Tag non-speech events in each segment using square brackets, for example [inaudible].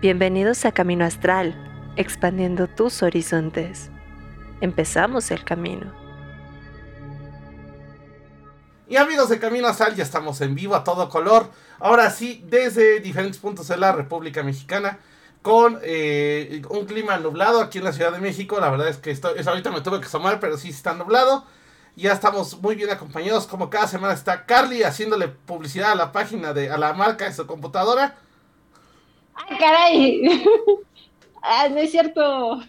Bienvenidos a Camino Astral, expandiendo tus horizontes. Empezamos el camino. Y amigos de Camino Astral, ya estamos en vivo a todo color. Ahora sí, desde diferentes puntos de la República Mexicana, con eh, un clima nublado aquí en la Ciudad de México. La verdad es que esto, es, ahorita me tuve que asomar, pero sí está nublado. Ya estamos muy bien acompañados, como cada semana está Carly haciéndole publicidad a la página de, a la marca de su computadora. ¡Ay, caray! [laughs] ah, no es cierto.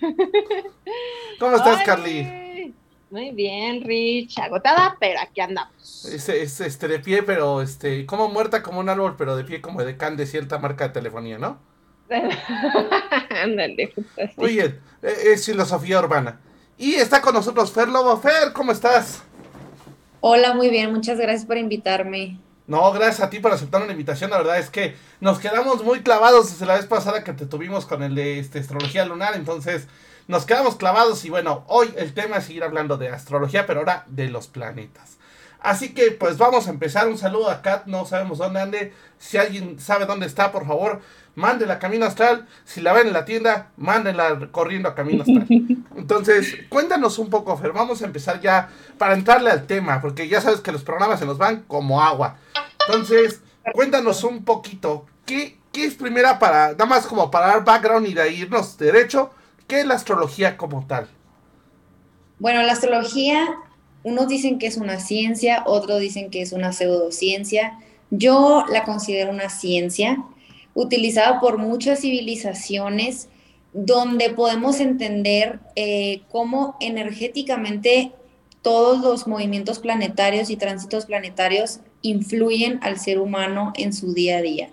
[laughs] ¿Cómo estás, Carly? Muy bien, Rich. Agotada, pero aquí andamos. Es, es, este, de pie, pero este, como muerta como un árbol, pero de pie como de can de cierta marca de telefonía, ¿no? [laughs] Ándale. Muy bien, e, es filosofía urbana. Y está con nosotros Fer Lobo. Fer, ¿cómo estás? Hola, muy bien, muchas gracias por invitarme. No, gracias a ti por aceptar una invitación. La verdad es que nos quedamos muy clavados desde la vez pasada que te tuvimos con el de este, astrología lunar. Entonces, nos quedamos clavados. Y bueno, hoy el tema es seguir hablando de astrología, pero ahora de los planetas. Así que, pues vamos a empezar. Un saludo a Kat. No sabemos dónde ande. Si alguien sabe dónde está, por favor, mándela a Camino Astral. Si la ven en la tienda, mándenla corriendo a Camino Astral. [laughs] Entonces, cuéntanos un poco, Fer. Vamos a empezar ya para entrarle al tema, porque ya sabes que los programas se nos van como agua. Entonces, cuéntanos un poquito, ¿qué, qué es primera para, nada más como para dar background y de irnos derecho, qué es la astrología como tal? Bueno, la astrología, unos dicen que es una ciencia, otros dicen que es una pseudociencia. Yo la considero una ciencia utilizada por muchas civilizaciones donde podemos entender eh, cómo energéticamente todos los movimientos planetarios y tránsitos planetarios influyen al ser humano en su día a día.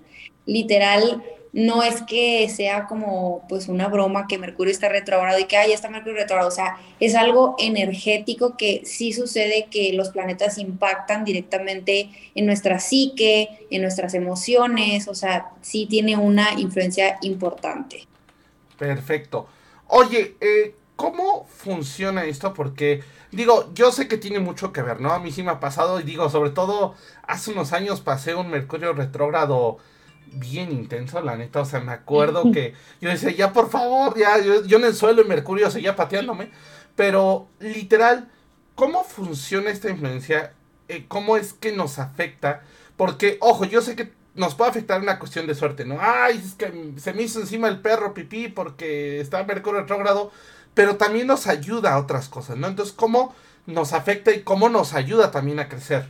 Literal, no es que sea como pues una broma que Mercurio está retrogrado y que ya está Mercurio retrogrado, o sea, es algo energético que sí sucede que los planetas impactan directamente en nuestra psique, en nuestras emociones, o sea, sí tiene una influencia importante. Perfecto. Oye, eh, ¿cómo funciona esto? Porque, digo, yo sé que tiene mucho que ver, ¿no? A mí sí me ha pasado y digo, sobre todo, hace unos años pasé un Mercurio retrógrado bien intenso, la neta. O sea, me acuerdo [laughs] que yo decía, ya por favor, ya, yo, en el suelo y Mercurio seguía pateándome. Pero, literal, ¿cómo funciona esta influencia? Eh, ¿Cómo es que nos afecta? Porque, ojo, yo sé que nos puede afectar una cuestión de suerte, ¿no? Ay, es que se me hizo encima el perro pipí porque está Mercurio retrógrado, pero también nos ayuda a otras cosas, ¿no? Entonces, ¿cómo nos afecta y cómo nos ayuda también a crecer?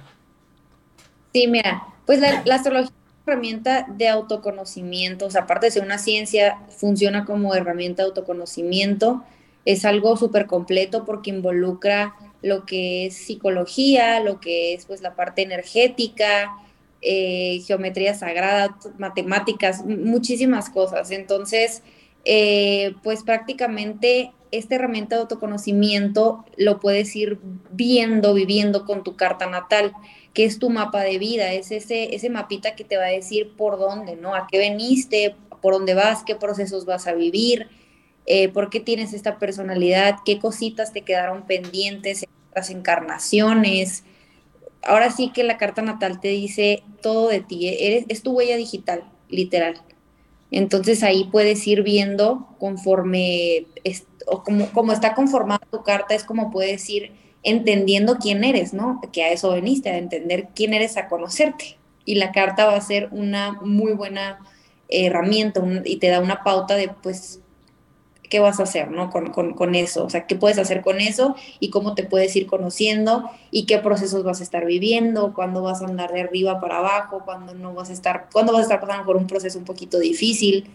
Sí, mira, pues la, astrología es una herramienta de autoconocimiento, o sea, aparte de ser una ciencia, funciona como herramienta de autoconocimiento, es algo súper completo porque involucra lo que es psicología, lo que es pues la parte energética, eh, geometría sagrada, matemáticas, muchísimas cosas. Entonces, eh, pues prácticamente esta herramienta de autoconocimiento lo puedes ir viendo, viviendo con tu carta natal, que es tu mapa de vida, es ese, ese mapita que te va a decir por dónde, ¿no? A qué veniste, por dónde vas, qué procesos vas a vivir, eh, por qué tienes esta personalidad, qué cositas te quedaron pendientes en otras encarnaciones, ahora sí que la carta natal te dice todo de ti, eres, es tu huella digital, literal. Entonces ahí puedes ir viendo conforme, o como, como está conformada tu carta, es como puedes ir entendiendo quién eres, ¿no? Que a eso veniste, a entender quién eres, a conocerte. Y la carta va a ser una muy buena herramienta y te da una pauta de, pues, qué vas a hacer, ¿no? Con, con, con, eso, o sea, qué puedes hacer con eso y cómo te puedes ir conociendo y qué procesos vas a estar viviendo, cuándo vas a andar de arriba para abajo, cuándo no vas a estar, cuándo vas a estar pasando por un proceso un poquito difícil.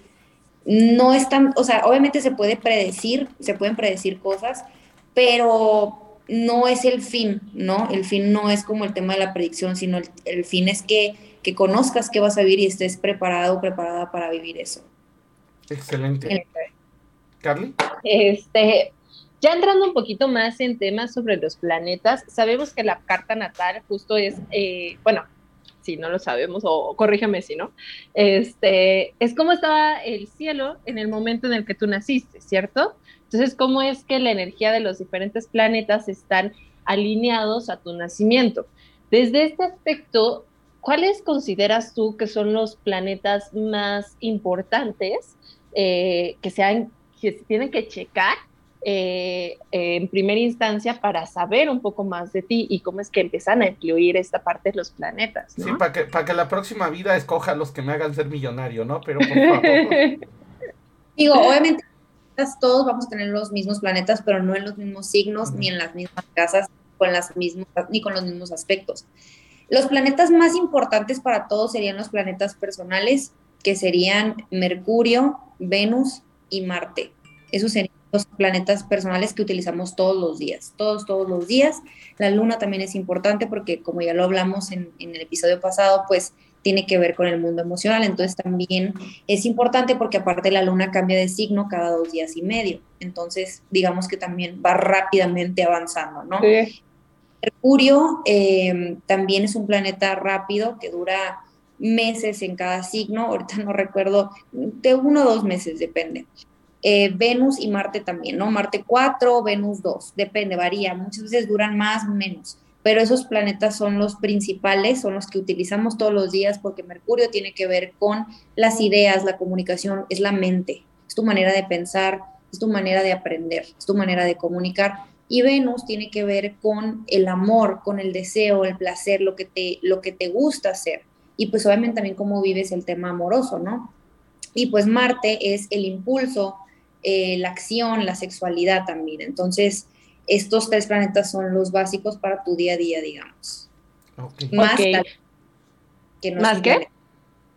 No es tan, o sea, obviamente se puede predecir, se pueden predecir cosas, pero no es el fin, ¿no? El fin no es como el tema de la predicción, sino el, el fin es que, que conozcas qué vas a vivir y estés preparado o preparada para vivir eso. Excelente. Carly. Este, ya entrando un poquito más en temas sobre los planetas, sabemos que la carta natal justo es, eh, bueno, si no lo sabemos, o corríjame si no, este, es cómo estaba el cielo en el momento en el que tú naciste, ¿cierto? Entonces, cómo es que la energía de los diferentes planetas están alineados a tu nacimiento. Desde este aspecto, ¿cuáles consideras tú que son los planetas más importantes eh, que, sean, que se tienen que checar eh, en primera instancia para saber un poco más de ti y cómo es que empiezan a influir esta parte de los planetas. Sí, para que, para que la próxima vida escoja los que me hagan ser millonario, ¿no? Pero por favor. [laughs] [laughs] Digo, obviamente todos vamos a tener los mismos planetas, pero no en los mismos signos, ni en las mismas casas, con las mismas, ni con los mismos aspectos. Los planetas más importantes para todos serían los planetas personales, que serían Mercurio, Venus y Marte. Esos serían los planetas personales que utilizamos todos los días, todos, todos los días. La luna también es importante porque, como ya lo hablamos en, en el episodio pasado, pues tiene que ver con el mundo emocional. Entonces también es importante porque aparte la luna cambia de signo cada dos días y medio. Entonces digamos que también va rápidamente avanzando, ¿no? Mercurio eh, también es un planeta rápido que dura meses en cada signo. Ahorita no recuerdo, de uno o dos meses depende. Eh, Venus y Marte también, ¿no? Marte 4, Venus 2, depende, varía. Muchas veces duran más, menos pero esos planetas son los principales, son los que utilizamos todos los días porque Mercurio tiene que ver con las ideas, la comunicación, es la mente, es tu manera de pensar, es tu manera de aprender, es tu manera de comunicar. Y Venus tiene que ver con el amor, con el deseo, el placer, lo que te, lo que te gusta hacer. Y pues obviamente también cómo vives el tema amoroso, ¿no? Y pues Marte es el impulso, eh, la acción, la sexualidad también. Entonces, estos tres planetas son los básicos para tu día a día, digamos. Más, La, que no ¿Más qué?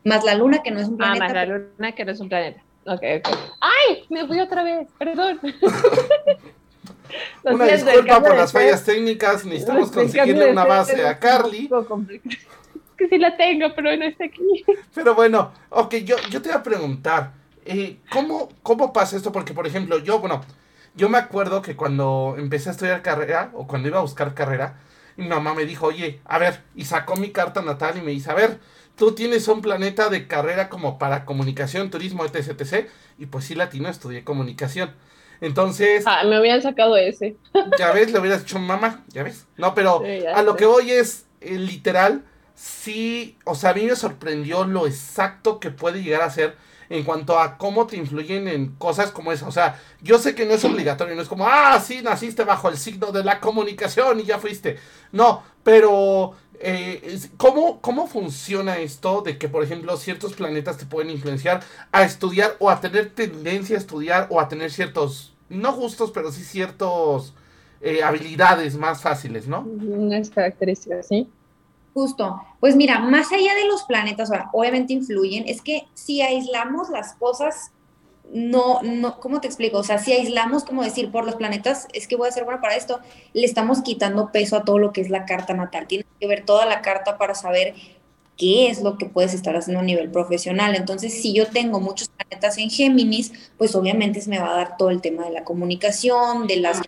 Más la luna, que no es un planeta. Ah, más la luna, que no es un planeta. Ok, ok. ¡Ay! Me fui otra vez, perdón. [laughs] una disculpa por las fallas técnicas, necesitamos conseguirle una base a Carly. Es que sí la tengo, pero no está aquí. Pero bueno, ok, yo, yo te voy a preguntar, eh, ¿cómo, ¿cómo pasa esto? Porque, por ejemplo, yo, bueno, yo me acuerdo que cuando empecé a estudiar carrera, o cuando iba a buscar carrera, mi mamá me dijo, oye, a ver, y sacó mi carta natal y me dice, a ver, tú tienes un planeta de carrera como para comunicación, turismo, etc, etc. Y pues sí, latino, estudié comunicación. Entonces... Ah, me habían sacado ese. Ya ves, le hubieras dicho mamá, ya ves. No, pero a lo que voy es, eh, literal, sí, o sea, a mí me sorprendió lo exacto que puede llegar a ser en cuanto a cómo te influyen en cosas como esa. O sea, yo sé que no es obligatorio, no es como, ah, sí, naciste bajo el signo de la comunicación y ya fuiste. No, pero eh, ¿cómo, ¿cómo funciona esto de que, por ejemplo, ciertos planetas te pueden influenciar a estudiar o a tener tendencia a estudiar o a tener ciertos, no justos, pero sí ciertos eh, habilidades más fáciles, ¿no? Unas características, sí. Justo. Pues mira, más allá de los planetas, obviamente influyen, es que si aislamos las cosas, no, no, ¿cómo te explico? O sea, si aislamos, como decir, por los planetas, es que voy a ser buena para esto, le estamos quitando peso a todo lo que es la carta natal. Tienes que ver toda la carta para saber qué es lo que puedes estar haciendo a nivel profesional. Entonces, si yo tengo muchos planetas en Géminis, pues obviamente se me va a dar todo el tema de la comunicación, de las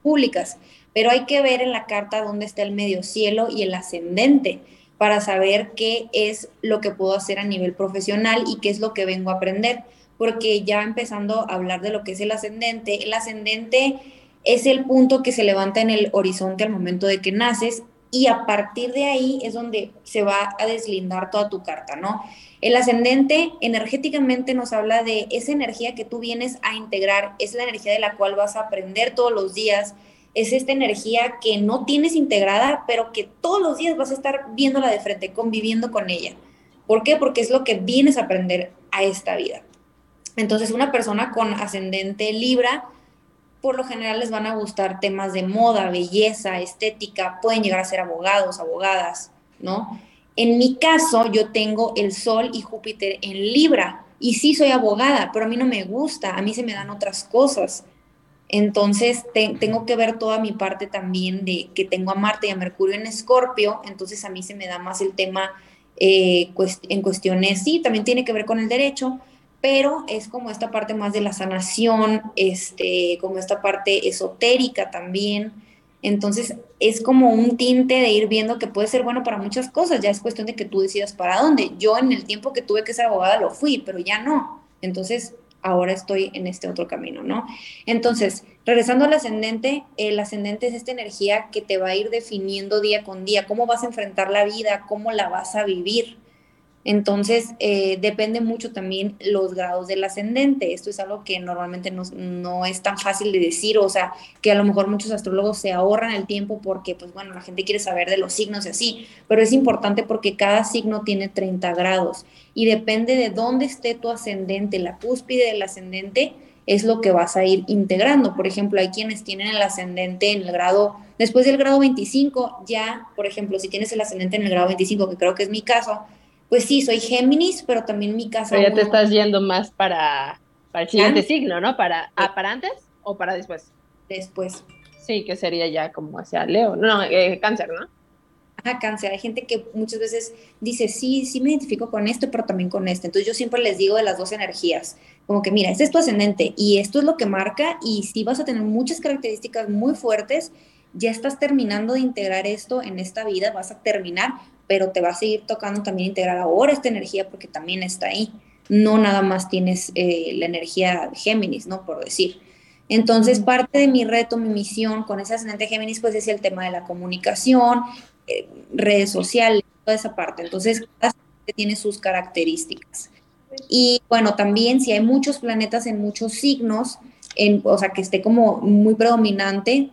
públicas pero hay que ver en la carta dónde está el medio cielo y el ascendente para saber qué es lo que puedo hacer a nivel profesional y qué es lo que vengo a aprender, porque ya empezando a hablar de lo que es el ascendente, el ascendente es el punto que se levanta en el horizonte al momento de que naces y a partir de ahí es donde se va a deslindar toda tu carta, ¿no? El ascendente energéticamente nos habla de esa energía que tú vienes a integrar, es la energía de la cual vas a aprender todos los días, es esta energía que no tienes integrada, pero que todos los días vas a estar viéndola de frente, conviviendo con ella. ¿Por qué? Porque es lo que vienes a aprender a esta vida. Entonces, una persona con ascendente Libra, por lo general les van a gustar temas de moda, belleza, estética, pueden llegar a ser abogados, abogadas, ¿no? En mi caso, yo tengo el Sol y Júpiter en Libra, y sí soy abogada, pero a mí no me gusta, a mí se me dan otras cosas. Entonces tengo que ver toda mi parte también de que tengo a Marte y a Mercurio en Escorpio, entonces a mí se me da más el tema eh, en cuestiones, sí, también tiene que ver con el derecho, pero es como esta parte más de la sanación, este, como esta parte esotérica también. Entonces es como un tinte de ir viendo que puede ser bueno para muchas cosas, ya es cuestión de que tú decidas para dónde. Yo en el tiempo que tuve que ser abogada lo fui, pero ya no. Entonces ahora estoy en este otro camino, ¿no? Entonces, regresando al ascendente, el ascendente es esta energía que te va a ir definiendo día con día, cómo vas a enfrentar la vida, cómo la vas a vivir. Entonces, eh, depende mucho también los grados del ascendente. Esto es algo que normalmente no, no, es tan fácil de decir, o sea, que a lo mejor muchos astrólogos se ahorran el tiempo porque, pues bueno, la gente quiere saber de los signos y así, pero es importante porque cada signo tiene 30 grados y depende de dónde esté tu ascendente, la cúspide del ascendente, es lo que vas a ir integrando. Por ejemplo, hay quienes tienen el ascendente en el grado, después del grado 25, ya, por ejemplo, si tienes el ascendente en el grado 25, que creo que es mi caso, pues sí, soy Géminis, pero también mi casa. Pero ya te estás yendo más para, el siguiente signo, ¿no? Para, ah, ¿Para antes o para después? Después. Sí, que sería ya como hacia Leo, no, eh, cáncer, ¿no? Ah, cáncer. Hay gente que muchas veces dice, sí, sí me identifico con esto, pero también con este. Entonces yo siempre les digo de las dos energías, como que mira, este es tu ascendente y esto es lo que marca y si vas a tener muchas características muy fuertes, ya estás terminando de integrar esto en esta vida, vas a terminar, pero te va a seguir tocando también integrar ahora esta energía porque también está ahí. No nada más tienes eh, la energía Géminis, ¿no? Por decir. Entonces, parte de mi reto, mi misión con ese ascendente Géminis, pues es el tema de la comunicación, eh, redes sociales, toda esa parte. Entonces, cada tiene sus características. Y bueno, también si hay muchos planetas en muchos signos, en, o sea, que esté como muy predominante,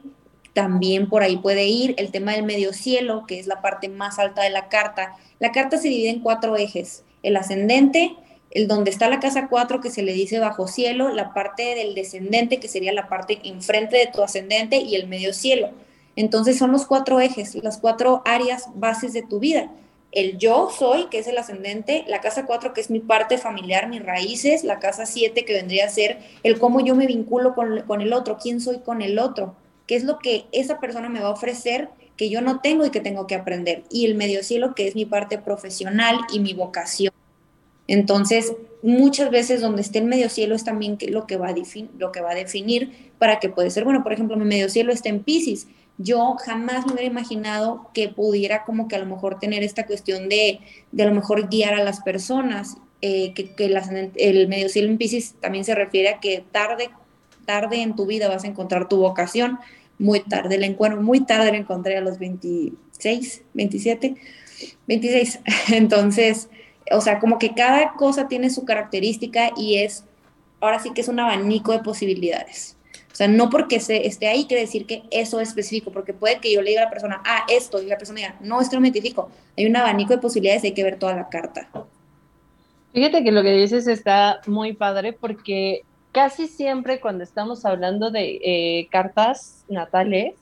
también por ahí puede ir el tema del medio cielo, que es la parte más alta de la carta. La carta se divide en cuatro ejes. El ascendente, el donde está la casa 4 que se le dice bajo cielo, la parte del descendente que sería la parte enfrente de tu ascendente y el medio cielo. Entonces son los cuatro ejes, las cuatro áreas bases de tu vida. El yo soy, que es el ascendente, la casa 4 que es mi parte familiar, mis raíces, la casa 7 que vendría a ser el cómo yo me vinculo con, con el otro, quién soy con el otro qué es lo que esa persona me va a ofrecer que yo no tengo y que tengo que aprender. Y el medio cielo, que es mi parte profesional y mi vocación. Entonces, muchas veces donde esté el medio cielo es también lo que va a, lo que va a definir para que puede ser, bueno, por ejemplo, mi medio cielo está en Pisces. Yo jamás me hubiera imaginado que pudiera como que a lo mejor tener esta cuestión de, de a lo mejor guiar a las personas, eh, que, el medio cielo en Pisces también se refiere a que tarde, tarde en tu vida vas a encontrar tu vocación muy tarde la encuentro, muy tarde la encontré a los 26, 27, 26. Entonces, o sea, como que cada cosa tiene su característica y es, ahora sí que es un abanico de posibilidades. O sea, no porque esté ahí quiere decir que eso es específico, porque puede que yo le diga a la persona, ah, esto, y la persona diga, no, esto no me identifico. Hay un abanico de posibilidades, hay que ver toda la carta. Fíjate que lo que dices está muy padre porque casi siempre cuando estamos hablando de eh, cartas natales,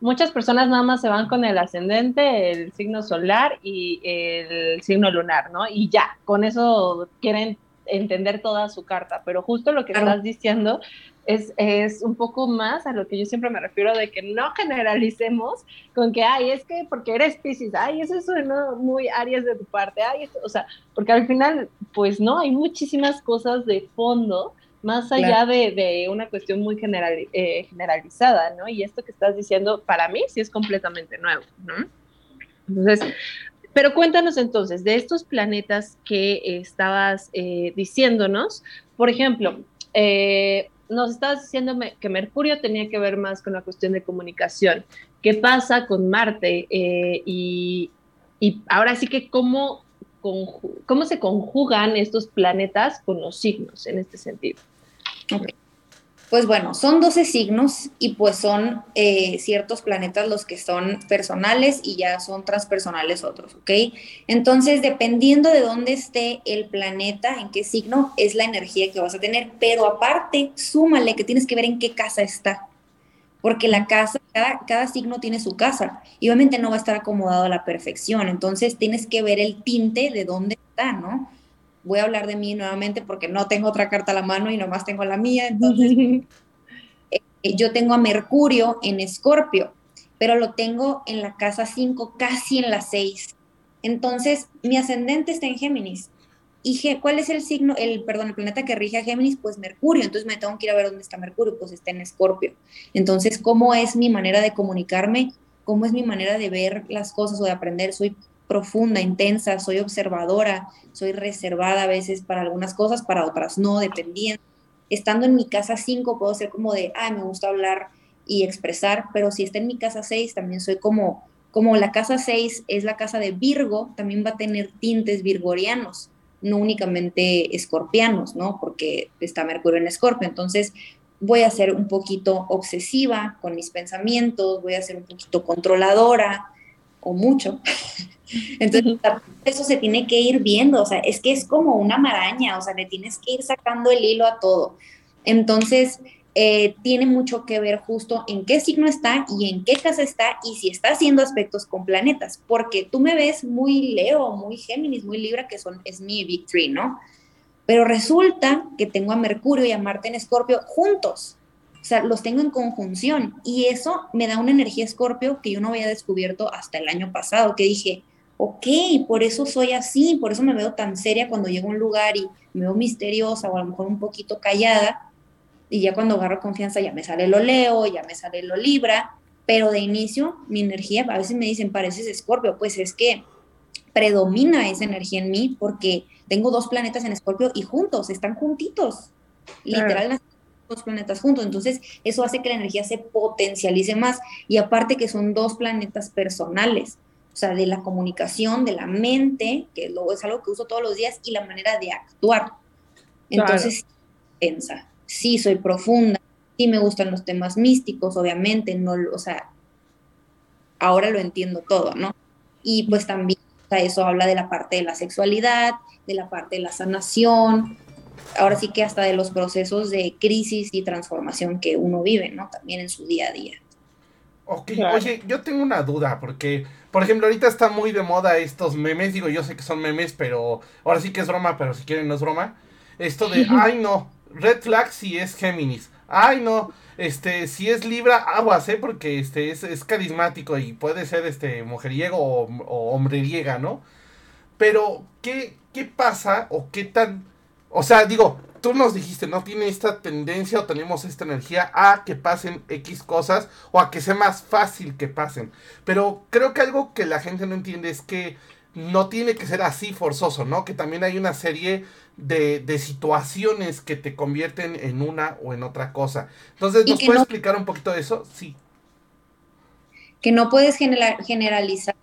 muchas personas nada más se van con el ascendente, el signo solar y el signo lunar, ¿no? Y ya, con eso quieren entender toda su carta, pero justo lo que estás diciendo es, es, un poco más a lo que yo siempre me refiero de que no generalicemos con que, ay, es que porque eres Pisces, ay, eso suena muy Aries de tu parte, ay, o sea, porque al final, pues no, hay muchísimas cosas de fondo más allá de, una cuestión muy general, eh, generalizada, ¿no? Y esto que estás diciendo, para mí sí es completamente nuevo, ¿no? Entonces, pero cuéntanos entonces, de estos planetas que estabas eh, diciéndonos, por ejemplo, eh, nos estabas diciendo que Mercurio tenía que ver más con la cuestión de comunicación. ¿Qué pasa con Marte? y, y ahora sí que cómo, cómo se conjugan estos planetas con los signos en este sentido. Pues bueno, son 12 signos y pues son eh, ciertos planetas los que son personales y ya son transpersonales otros, ¿ok? Entonces, dependiendo de dónde esté el planeta, en qué signo, es la energía que vas a tener, pero aparte, súmale que tienes que ver en qué casa está, porque la casa, cada, cada signo tiene su casa y obviamente no va a estar acomodado a la perfección, entonces tienes que ver el tinte de dónde está, ¿no? Voy a hablar de mí nuevamente porque no tengo otra carta a la mano y nomás tengo la mía. Entonces, [laughs] eh, yo tengo a Mercurio en Escorpio, pero lo tengo en la casa 5, casi en la 6. Entonces, mi ascendente está en Géminis. ¿Y cuál es el signo, el, perdón, el planeta que rige a Géminis? Pues Mercurio. Entonces me tengo que ir a ver dónde está Mercurio, pues está en Escorpio. Entonces, ¿cómo es mi manera de comunicarme? ¿Cómo es mi manera de ver las cosas o de aprender? Soy profunda, intensa, soy observadora, soy reservada a veces para algunas cosas, para otras no, dependiendo. Estando en mi casa 5 puedo ser como de, ay, me gusta hablar y expresar, pero si está en mi casa 6 también soy como como la casa 6 es la casa de Virgo, también va a tener tintes virgorianos, no únicamente escorpianos, ¿no? Porque está Mercurio en Escorpio. Entonces, voy a ser un poquito obsesiva con mis pensamientos, voy a ser un poquito controladora o mucho. [laughs] Entonces, eso se tiene que ir viendo, o sea, es que es como una maraña, o sea, le tienes que ir sacando el hilo a todo. Entonces, eh, tiene mucho que ver justo en qué signo está y en qué casa está y si está haciendo aspectos con planetas, porque tú me ves muy Leo, muy Géminis, muy Libra, que son, es mi Big ¿no? Pero resulta que tengo a Mercurio y a Marte en Escorpio juntos, o sea, los tengo en conjunción. Y eso me da una energía Escorpio que yo no había descubierto hasta el año pasado, que dije, ok, por eso soy así, por eso me veo tan seria cuando llego a un lugar y me veo misteriosa o a lo mejor un poquito callada, y ya cuando agarro confianza ya me sale lo Leo, ya me sale lo Libra, pero de inicio mi energía, a veces me dicen, pareces Escorpio, pues es que predomina esa energía en mí porque tengo dos planetas en Escorpio y juntos, están juntitos, literal dos planetas juntos, entonces eso hace que la energía se potencialice más y aparte que son dos planetas personales, o sea, de la comunicación, de la mente, que luego es algo que uso todos los días, y la manera de actuar. Entonces, piensa sí soy profunda, sí me gustan los temas místicos, obviamente, no, o sea, ahora lo entiendo todo, ¿no? Y pues también eso habla de la parte de la sexualidad, de la parte de la sanación, ahora sí que hasta de los procesos de crisis y transformación que uno vive, ¿no? También en su día a día. Ok, oye, yo tengo una duda, porque, por ejemplo, ahorita está muy de moda estos memes, digo, yo sé que son memes, pero ahora sí que es broma, pero si quieren no es broma. Esto de, [laughs] ay no, red flag si es Géminis. Ay, no, este, si es Libra, aguas, ¿eh? Porque este es, carismático y puede ser este mujeriego o, o hombreriega, ¿no? Pero, ¿qué, ¿qué pasa o qué tan... O sea, digo, tú nos dijiste, ¿no? Tiene esta tendencia o tenemos esta energía a que pasen X cosas o a que sea más fácil que pasen. Pero creo que algo que la gente no entiende es que no tiene que ser así forzoso, ¿no? Que también hay una serie de, situaciones que te convierten en una o en otra cosa. Entonces, ¿nos puedes explicar un poquito de eso? Sí. Que no puedes generalizar.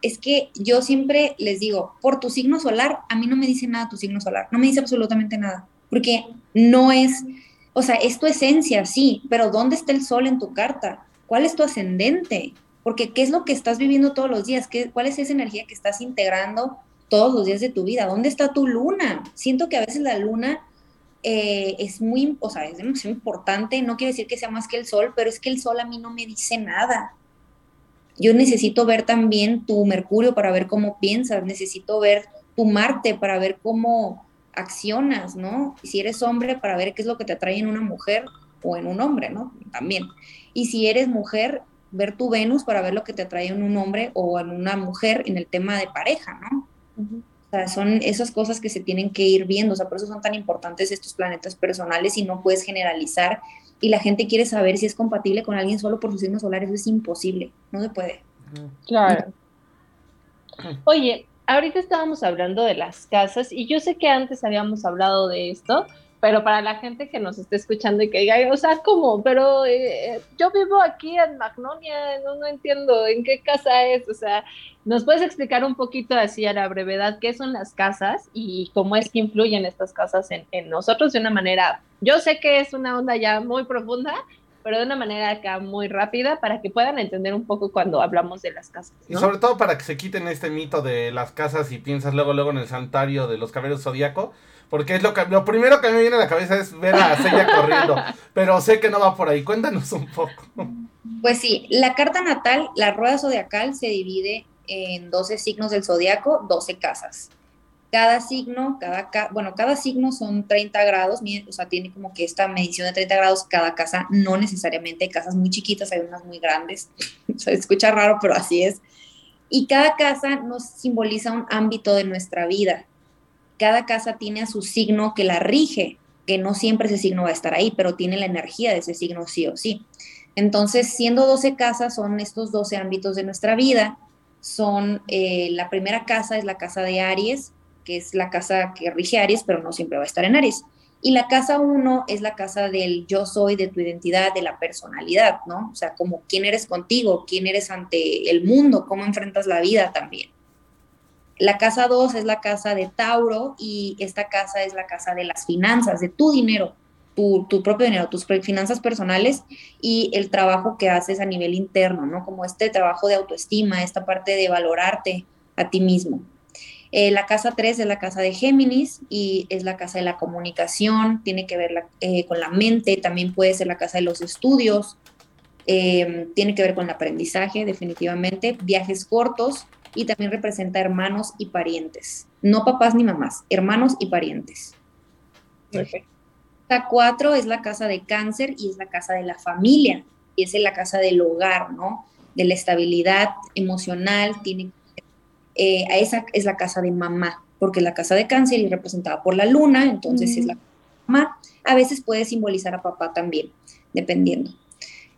Es que yo siempre les digo, por tu signo solar, a mí no me dice nada tu signo solar, no me dice absolutamente nada, porque no es, o sea, es tu esencia, sí, pero ¿dónde está el sol en tu carta? ¿Cuál es tu ascendente? Porque ¿qué es lo que estás viviendo todos los días? ¿Qué, ¿Cuál es esa energía que estás integrando todos los días de tu vida. ¿Dónde está tu luna? Siento que a veces la luna eh, es muy, o sea, es importante. No quiere decir que sea más que el sol, pero es que el sol a mí no me dice nada. Yo necesito ver también tu Mercurio para ver cómo piensas, necesito ver tu Marte para ver cómo accionas, ¿no? si eres hombre, para ver qué es lo que te atrae en una mujer o en un hombre, ¿no? También. Y si eres mujer, ver tu Venus para ver lo que te atrae en un hombre o en una mujer en el tema de pareja, ¿no? O sea, son esas cosas que se tienen que ir viendo, o sea, por eso son tan importantes estos planetas personales y no puedes generalizar y la gente quiere saber si es compatible con alguien solo por sus signos solares, eso es imposible, no se puede. Claro. [clears throat] Oye, ahorita estábamos hablando de las casas y yo sé que antes habíamos hablado de esto, pero para la gente que nos esté escuchando y que diga, o sea, ¿cómo? Pero eh, yo vivo aquí en Magnolia, no, no entiendo en qué casa es, o sea, ¿nos puedes explicar un poquito así a la brevedad qué son las casas y cómo es que influyen estas casas en, en nosotros de una manera, yo sé que es una onda ya muy profunda, pero de una manera acá muy rápida para que puedan entender un poco cuando hablamos de las casas. Y sobre todo para que se quiten este mito de las casas y piensas luego luego en el santuario de los caballeros zodíaco, porque es lo que lo primero que me viene a la cabeza es ver a Sella corriendo, [laughs] pero sé que no va por ahí. Cuéntanos un poco. Pues sí, la carta natal, la rueda zodiacal se divide en 12 signos del zodiaco, 12 casas. Cada signo, cada bueno, cada signo son 30 grados, o sea, tiene como que esta medición de 30 grados cada casa, no necesariamente hay casas muy chiquitas, hay unas muy grandes. [laughs] se escucha raro, pero así es. Y cada casa nos simboliza un ámbito de nuestra vida cada casa tiene a su signo que la rige, que no siempre ese signo va a estar ahí, pero tiene la energía de ese signo sí o sí. Entonces, siendo 12 casas, son estos 12 ámbitos de nuestra vida. Son, eh, la primera casa es la casa de Aries, que es la casa que rige Aries, pero no siempre va a estar en Aries. Y la casa uno es la casa del yo soy, de tu identidad, de la personalidad, ¿no? O sea, como quién eres contigo, quién eres ante el mundo, cómo enfrentas la vida también. La casa 2 es la casa de Tauro y esta casa es la casa de las finanzas, de tu dinero, tu, tu, propio dinero, tus finanzas personales y el trabajo que haces a nivel interno, ¿no? Como este trabajo de autoestima, esta parte de valorarte a ti mismo. Eh, la casa 3 es la casa de Géminis y es la casa de la comunicación, tiene que ver eh, con la mente, también puede ser la casa de los estudios, eh, tiene que ver con el aprendizaje, definitivamente, viajes cortos y también representa hermanos y parientes, no papás ni mamás, hermanos y parientes. Perfecto. La 4 es la casa de cáncer y es la casa de la familia, y es la casa del hogar, ¿no? De la estabilidad emocional, tiene eh, a esa es la casa de mamá, porque la casa de cáncer es representada por la luna, entonces es la mamá. A veces puede simbolizar a papá también, dependiendo.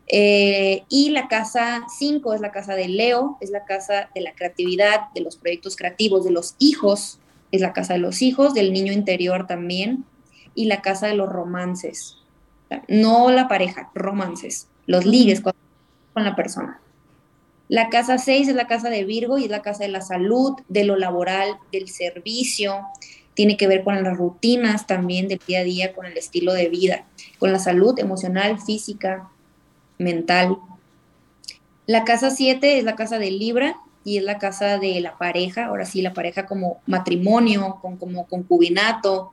Eh, y la casa 5 es la casa de Leo, es la casa de la creatividad, de los proyectos creativos, de los hijos, es la casa de los hijos, del niño interior también, y la casa de los romances. No la pareja, romances, los ligues con la persona. La casa 6 es la casa de Virgo y es la casa de la salud, de lo laboral, del servicio. Tiene que ver con las rutinas también del día a día, con el estilo de vida, con la salud emocional, física, mental. La casa 7 es la casa de Libra y es la casa de la pareja, ahora sí, la pareja como matrimonio, con, como concubinato,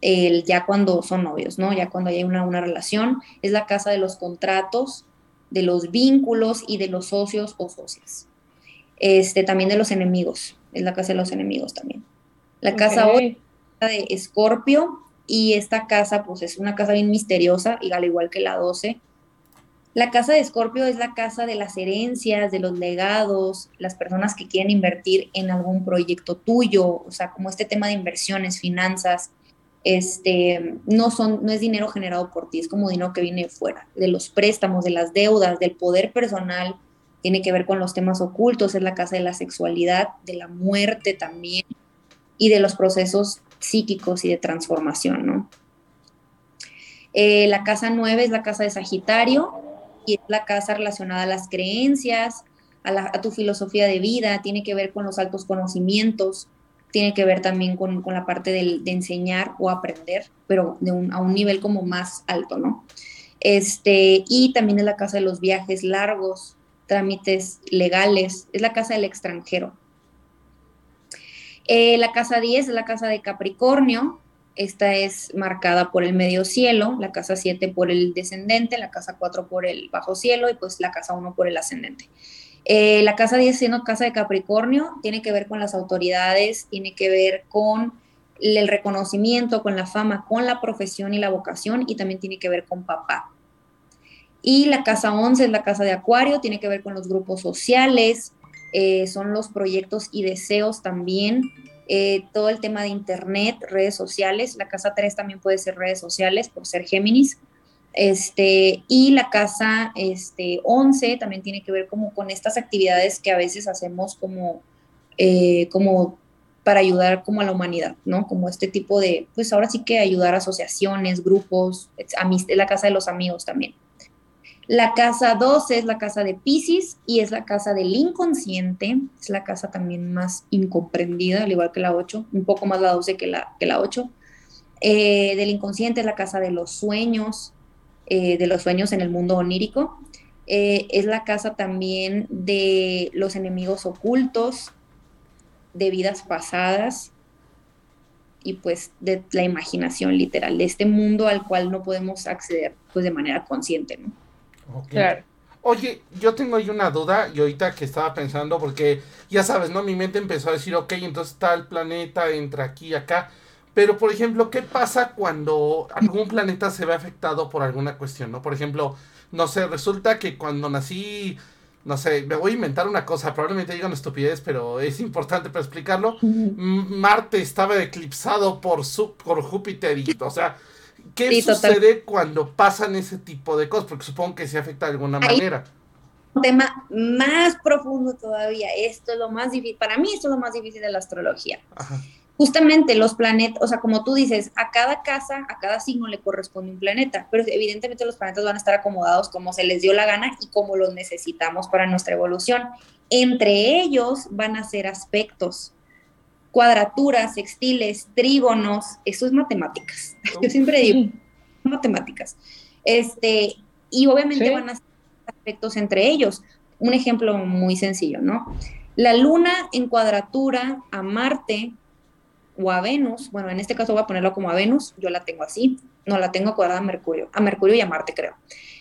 el, ya cuando son novios, ¿no? Ya cuando hay una, una relación, es la casa de los contratos, de los vínculos y de los socios o socias. Este, también de los enemigos, es la casa de los enemigos también. La casa hoy de Escorpio y esta casa pues es una casa bien misteriosa, y al igual que la 12. La casa de Escorpio es la casa de las herencias, de los legados, las personas que quieren invertir en algún proyecto tuyo, o sea, como este tema de inversiones, finanzas, este, no, son, no es dinero generado por ti, es como dinero que viene fuera, de los préstamos, de las deudas, del poder personal, tiene que ver con los temas ocultos, es la casa de la sexualidad, de la muerte también, y de los procesos psíquicos y de transformación, ¿no? Eh, la casa 9 es la casa de Sagitario y es la casa relacionada a las creencias, a, tu filosofía de vida, tiene que ver con los altos conocimientos, tiene que ver también con, la parte de, enseñar o aprender, pero de a un nivel como más alto, ¿no? Este, y también es la casa de los viajes largos, trámites legales, es la casa del extranjero. Eh, la casa 10 es la casa de Capricornio, esta es marcada por el medio cielo, la casa 7 por el descendente, la casa 4 por el bajo cielo y pues la casa 1 por el ascendente. Eh, la casa 10 siendo casa de Capricornio tiene que ver con las autoridades, tiene que ver con el reconocimiento, con la fama, con la profesión y la vocación y también tiene que ver con papá. Y la casa 11 es la casa de Acuario, tiene que ver con los grupos sociales, eh, son los proyectos y deseos también, eh, todo el tema de internet, redes sociales. La casa 3 también puede ser redes sociales por ser Géminis. Este, y la casa este, 11 también tiene que ver como con estas actividades que a veces hacemos como, eh, como para ayudar como a la humanidad, ¿no? Como este tipo de, pues ahora sí que ayudar a asociaciones, grupos, la casa de los amigos también. La casa 12 es la casa de Pisces y es la casa del inconsciente, es la casa también más incomprendida, al igual que la 8, un poco más la 12 que la, que la 8. Eh, del inconsciente es la casa de los sueños, eh, de los sueños en el mundo onírico. Eh, es la casa también de los enemigos ocultos, de vidas pasadas y pues de la imaginación literal, de este mundo al cual no podemos acceder pues de manera consciente, ¿no? Oye, yo tengo ahí una duda y ahorita que estaba pensando, porque ya sabes, ¿no? Mi mente empezó a decir, ok, entonces está el planeta, entra aquí y acá. Pero, por ejemplo, ¿qué pasa cuando algún planeta se ve afectado por alguna cuestión, no? Por ejemplo, no sé, resulta que cuando nací, no sé, me voy a inventar una cosa, probablemente diga una estupidez, pero es importante para explicarlo. Marte estaba eclipsado por, su, por Júpiter y, o sea, ¿qué sucede cuando pasan ese tipo de cosas? Porque supongo que se afecta de alguna manera. Un tema más profundo todavía. Esto es lo más difícil, para mí esto es lo más difícil de la astrología. Ajá justamente los planetas, o sea, como tú dices, a cada casa, a cada signo le corresponde un planeta, pero evidentemente los planetas van a estar acomodados como se les dio la gana y como los necesitamos para nuestra evolución. Entre ellos van a ser aspectos, cuadraturas, sextiles, trígonos, eso es matemáticas. [laughs] Yo siempre digo, matemáticas. Este, y obviamente van a ser aspectos entre ellos. Un ejemplo muy sencillo, ¿no? La luna en cuadratura a Marte o a Venus, bueno, en este caso voy a ponerlo como a Venus, yo la tengo así, no la tengo cuadrada a Mercurio, a Mercurio y a Marte creo.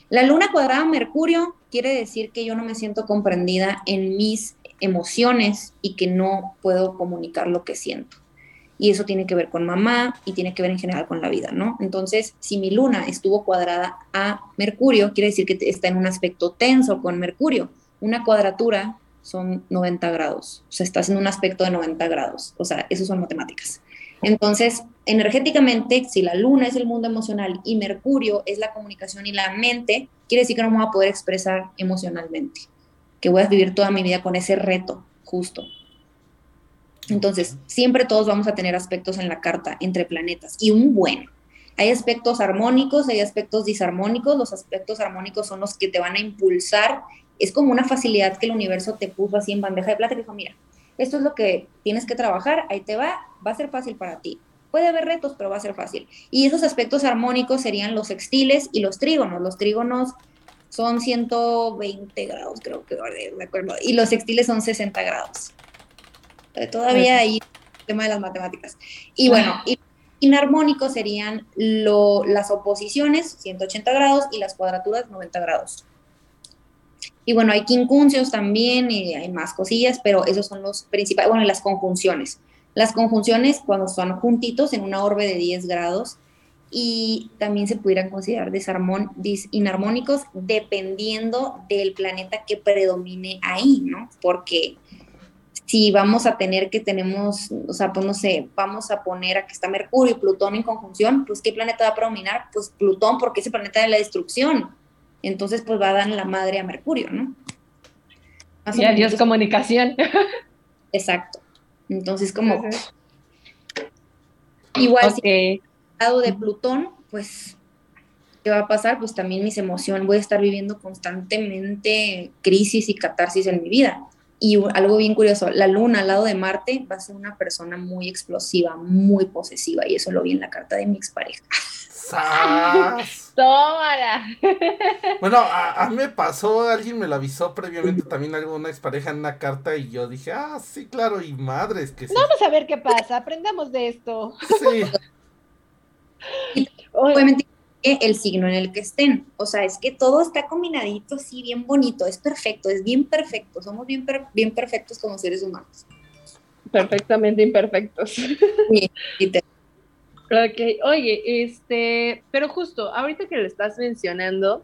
La luna cuadrada a Mercurio quiere decir que yo no me siento comprendida en mis emociones y que no puedo comunicar lo que siento. Y eso tiene que ver con mamá y tiene que ver en general con la vida, ¿no? Entonces, si mi luna estuvo cuadrada a Mercurio, quiere decir que está en un aspecto tenso con Mercurio. Una cuadratura son 90 grados, o sea, estás en un aspecto de 90 grados, o sea, eso son matemáticas. Entonces, energéticamente, si la luna es el mundo emocional y Mercurio es la comunicación y la mente, quiere decir que no me voy a poder expresar emocionalmente, que voy a vivir toda mi vida con ese reto, justo. Entonces, siempre todos vamos a tener aspectos en la carta entre planetas y un bueno. Hay aspectos armónicos, hay aspectos disarmónicos. Los aspectos armónicos son los que te van a impulsar es como una facilidad que el universo te puso así en bandeja de plata y dijo, mira, esto es lo que tienes que trabajar, ahí te va, va a ser fácil para ti. Puede haber retos, pero va a ser fácil. Y esos aspectos armónicos serían los sextiles y los trígonos. Los trígonos son 120 grados, creo que me acuerdo, y los sextiles son 60 grados. Todavía ahí el tema de las matemáticas. Y bueno, y inarmónicos serían las oposiciones, 180 grados, y las cuadraturas, 90 grados. Y bueno, hay quincunциos también y hay más cosillas, pero esos son los principales. Bueno, las conjunciones. Las conjunciones cuando son juntitos en una orbe de 10 grados y también se pudieran considerar inarmónicos dependiendo del planeta que predomine ahí, ¿no? Porque si vamos a tener que tenemos, o sea, pues no sé, vamos a poner a que está Mercurio y Plutón en conjunción, pues ¿qué planeta va a predominar? Pues Plutón, porque es el planeta de la destrucción entonces pues va a dar la madre a Mercurio, ¿no? y adiós comunicación. Exacto. Entonces como... Igual si lado de Plutón, pues, ¿qué va a pasar? Pues también mis emociones, voy a estar viviendo constantemente crisis y catarsis en mi vida. Y algo bien curioso, la luna al lado de Marte va a ser una persona muy explosiva, muy posesiva, y eso lo vi en la carta de mi expareja. Tómala. [laughs] Bueno, a, mí me pasó, alguien me lo avisó previamente también alguna expareja en una carta y yo dije, ah, sí, claro, y madres que sí. Vamos a ver qué pasa, aprendamos de esto. Sí. Obviamente el signo en el que estén. O sea, es que todo está combinadito así, bien bonito, es perfecto, es bien perfecto. Somos bien, bien perfectos como seres humanos. Perfectamente imperfectos. [laughs] Sí, Ok, oye, este, pero justo, ahorita que lo estás mencionando,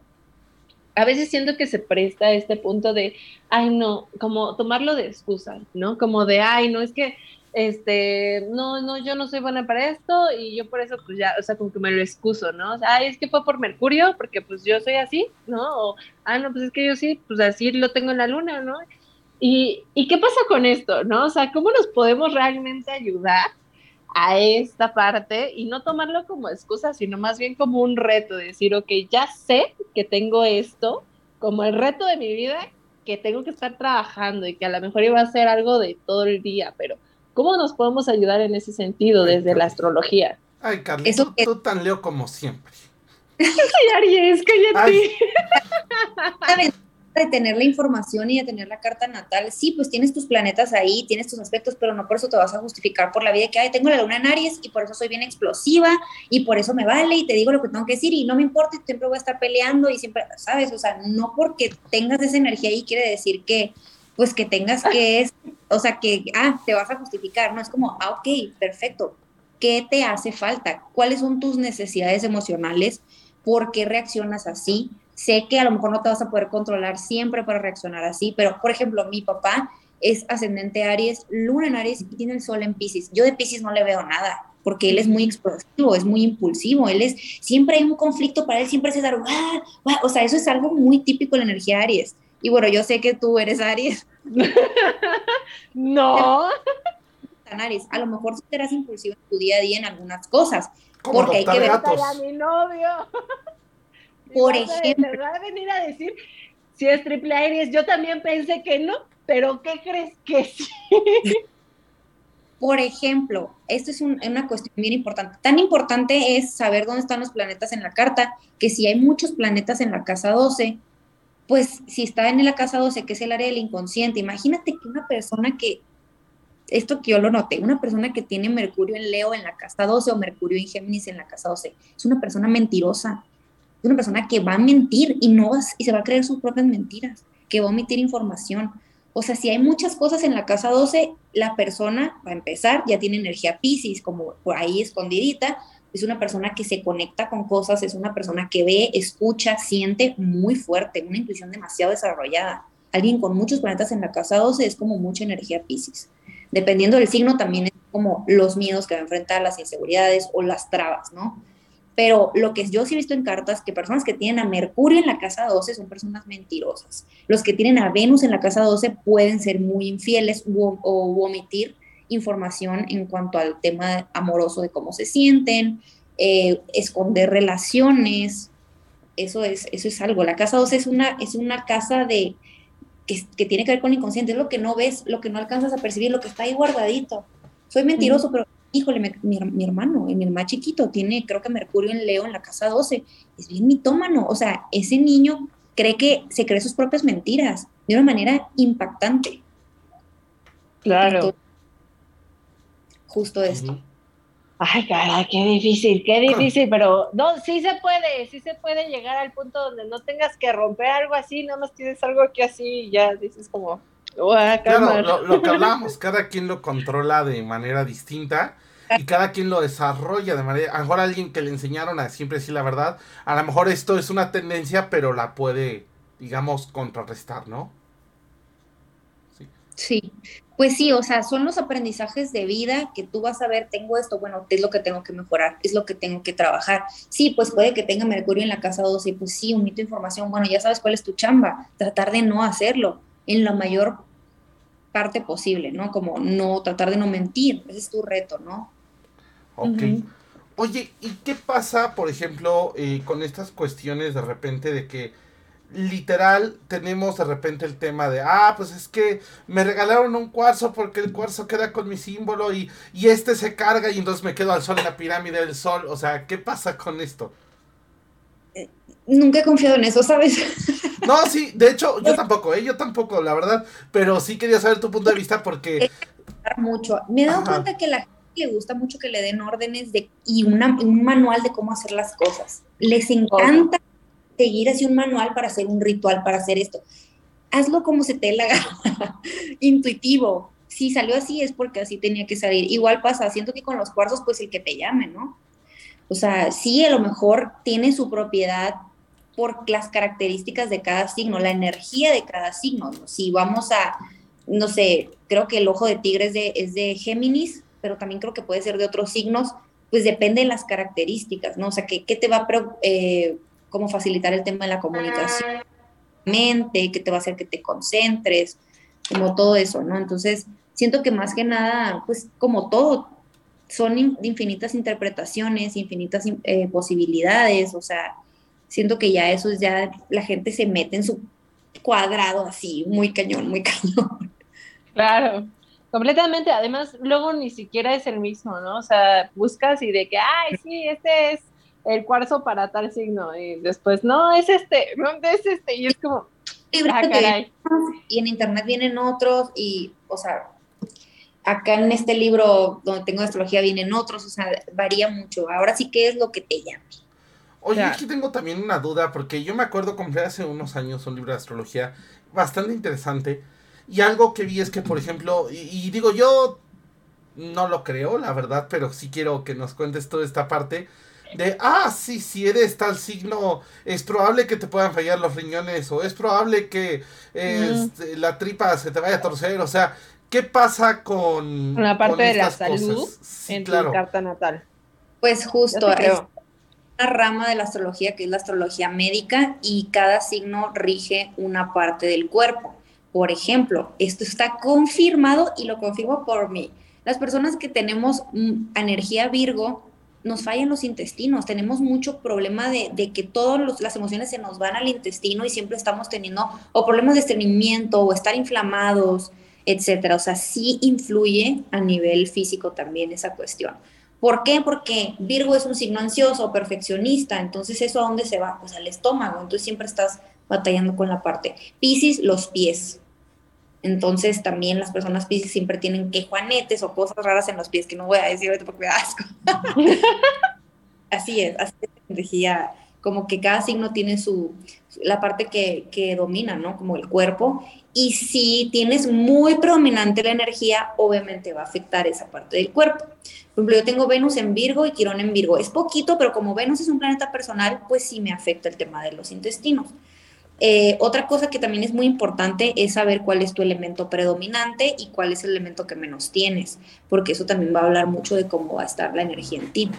a veces siento que se presta este punto de, ay, no, como tomarlo de excusa, ¿no? Como de, ay, no, es que, este, no, no, yo no soy buena para esto y yo por eso, pues ya, o sea, como que me lo excuso, ¿no? O sea, ay, es que fue por Mercurio, porque pues yo soy así, ¿no? O, ah, no, pues es que yo sí, pues así lo tengo en la luna, ¿no? Y, ¿Y qué pasa con esto, no? O sea, ¿cómo nos podemos realmente ayudar a esta parte y no tomarlo como excusa, sino más bien como un reto, decir, ok, ya sé que tengo esto como el reto de mi vida, que tengo que estar trabajando y que a lo mejor iba a ser algo de todo el día, pero ¿cómo nos podemos ayudar en ese sentido desde la astrología? Ay, Carlos, tú, tan leo como siempre. Ay, Aries, cállate de tener la información y de tener la carta natal, sí, pues tienes tus planetas ahí, tienes tus aspectos, pero no por eso te vas a justificar por la vida que hay. Tengo la luna en Aries y por eso soy bien explosiva y por eso me vale y te digo lo que tengo que decir y no me importa, siempre voy a estar peleando y siempre, ¿sabes? O sea, no porque tengas esa energía ahí quiere decir que, pues que tengas que, o sea, que, ah, te vas a justificar, no es como, ah, ok, perfecto. ¿Qué te hace falta? ¿Cuáles son tus necesidades emocionales? ¿Por qué reaccionas así? Sé que a lo mejor no te vas a poder controlar siempre para reaccionar así, pero por ejemplo, mi papá es ascendente Aries, luna en Aries y tiene el sol en Pisces. Yo de Pisces no le veo nada, porque él es muy explosivo, es muy impulsivo, él es, siempre hay un conflicto para él, siempre se da, o sea, eso es algo muy típico en la energía Aries. Y bueno, yo sé que tú eres Aries. [laughs] no. Aries, a lo mejor serás impulsivo en tu día a día en algunas cosas. Como porque hay que ver. gatos. a mi novio. [laughs] Por ejemplo. te va a venir a decir si es triple Aries. Yo también pensé que no, pero ¿qué crees que sí? Por ejemplo, esto es un- una cuestión bien importante. Tan importante es saber dónde están los planetas en la carta, que si hay muchos planetas en la casa 12, pues si está en la casa 12, que es el área del inconsciente, imagínate que una persona que, esto que yo lo noté, una persona que tiene Mercurio en Leo en la casa 12 o Mercurio en Géminis en la casa 12, es una persona mentirosa, es una persona que va a mentir y, no va, y se va a creer sus propias mentiras, que va a omitir información. O sea, si hay muchas cosas en la casa 12, la persona, para empezar, ya tiene energía Pisces, como por ahí escondidita, es una persona que se conecta con cosas, es una persona que ve, escucha, siente muy fuerte, una intuición demasiado desarrollada. Alguien con muchos planetas en la casa 12 es como mucha energía Pisces. Dependiendo del signo, también es como los miedos que va a enfrentar, las inseguridades o las trabas, ¿no? Pero lo que yo sí he visto en cartas, que personas que tienen a Mercurio en la casa 12 son personas mentirosas. Los que tienen a Venus en la casa 12 pueden ser muy infieles o u omitir información en cuanto al tema amoroso de cómo se sienten, eh, esconder relaciones. Eso es, eso es algo. La casa 12 es una, es una casa de, que, que tiene que ver con inconsciente, es lo que no ves, lo que no alcanzas a percibir, lo que está ahí guardadito. Soy mentiroso, pero híjole, mi, mi, mi hermano, mi más chiquito, tiene creo que Mercurio en Leo en la casa 12, es bien mitómano, o sea, ese niño cree que se cree sus propias mentiras de una manera impactante. Claro. Entonces, justo esto. Ay, caray, qué difícil, qué difícil, pero no, sí se puede, sí se puede llegar al punto donde no tengas que romper algo así, nada más tienes algo aquí así y ya dices como, "Voy a Claro, calmar". lo, lo que hablábamos, cada quien lo controla de manera distinta y cada quien lo desarrolla de manera. A lo mejor alguien que le enseñaron a siempre decir la verdad, a lo mejor esto es una tendencia, pero la puede, digamos, contrarrestar, ¿no? Sí. Pues sí, o sea, son los aprendizajes de vida que tú vas a ver, tengo esto, bueno, es lo que tengo que mejorar, es lo que tengo que trabajar. Sí, pues puede que tenga Mercurio en la casa 12 y pues sí, omito información, bueno, ya sabes cuál es tu chamba, tratar de no hacerlo en la mayor parte posible, ¿no? Como no, tratar de no mentir, ese es tu reto, ¿no? Ok. Oye, ¿y qué pasa, por ejemplo, eh, con estas cuestiones de repente de que literal tenemos de repente el tema de, ah, pues es que me regalaron un cuarzo porque el cuarzo queda con mi símbolo y, y este se carga y entonces me quedo al sol en la pirámide del sol? O sea, ¿qué pasa con esto? Nunca he confiado en eso, ¿sabes? [laughs] No, sí, de hecho, yo tampoco, ¿eh? Yo tampoco, la verdad, pero sí quería saber tu punto de vista porque... mucho. Me he dado Ajá. cuenta que la gente le gusta mucho que le den órdenes de, y una- un manual de cómo hacer las cosas. Les encanta seguir así un manual para hacer un ritual, para hacer esto. Hazlo como se te la [laughs] intuitivo. Si salió así es porque así tenía que salir. Igual pasa, siento que con los cuarzos, pues el que te llame, ¿no? O sea, sí, a lo mejor tiene su propiedad por las características de cada signo, la energía de cada signo. ¿no? Si vamos a, no sé, creo que el ojo de tigre es de, es de Géminis, pero también creo que puede ser de otros signos, pues depende de las características, ¿no? O sea, ¿qué, qué te va a, eh, cómo facilitar el tema de la comunicación? mente, qué te va a hacer que te concentres, como todo eso, ¿no? Entonces, siento que más que nada, pues como todo, son in- infinitas interpretaciones, infinitas eh, posibilidades, o sea, siento que ya eso es ya, la gente se mete en su cuadrado así, muy cañón, muy [laughs] cañón. Claro, completamente. Además, luego ni siquiera es el mismo, ¿no? O sea, buscas y de que, ay, sí, este es el cuarzo para tal signo. Y después, no, es este, no, es este. Y es como, ah, caray. y en internet vienen otros y, o sea, acá en este libro donde tengo astrología vienen otros, o sea, varía mucho. Ahora sí que es lo que te llama. Oye, Claro. aquí tengo también una duda, porque yo me acuerdo compré hace unos años un libro de astrología bastante interesante. Y algo que vi es que, por ejemplo, y, y digo, yo no lo creo, la verdad, pero sí quiero que nos cuentes toda esta parte de, ah, sí, si eres tal signo, es probable que te puedan fallar los riñones, o es probable que este, la tripa se te vaya a torcer, o sea, ¿qué pasa con, Con la parte con de la salud? Sí, en claro. tu carta natal. Pues justo, es una rama de la astrología que es la astrología médica y cada signo rige una parte del cuerpo. Por ejemplo, esto está confirmado y lo confirmo por mi, Las personas que tenemos mm, energía Virgo, nos fallan los intestinos, tenemos mucho problema de, que todas las emociones se nos van al intestino y siempre estamos teniendo o problemas de estreñimiento o estar inflamados, etcétera. O sea, sí influye a nivel físico también esa cuestión. ¿Por qué? Porque Virgo es un signo ansioso, perfeccionista, entonces eso a dónde se va? Pues al estómago, entonces siempre estás batallando con la parte. Piscis, los pies. Entonces también las personas Piscis siempre tienen que juanetes o cosas raras en los pies, que no voy a decir ahorita porque me da asco. [laughs] así es, así es energía, como que cada signo tiene su, la parte que, que domina, ¿no? Como el cuerpo. Y si tienes muy predominante la energía, obviamente va a afectar esa parte del cuerpo. Por ejemplo, yo tengo Venus en Virgo y Quirón en Virgo. Es poquito, pero como Venus es un planeta personal, pues sí me afecta el tema de los intestinos. Eh, otra cosa que también es muy importante es saber cuál es tu elemento predominante y cuál es el elemento que menos tienes, porque eso también va a hablar mucho de cómo va a estar la energía en ti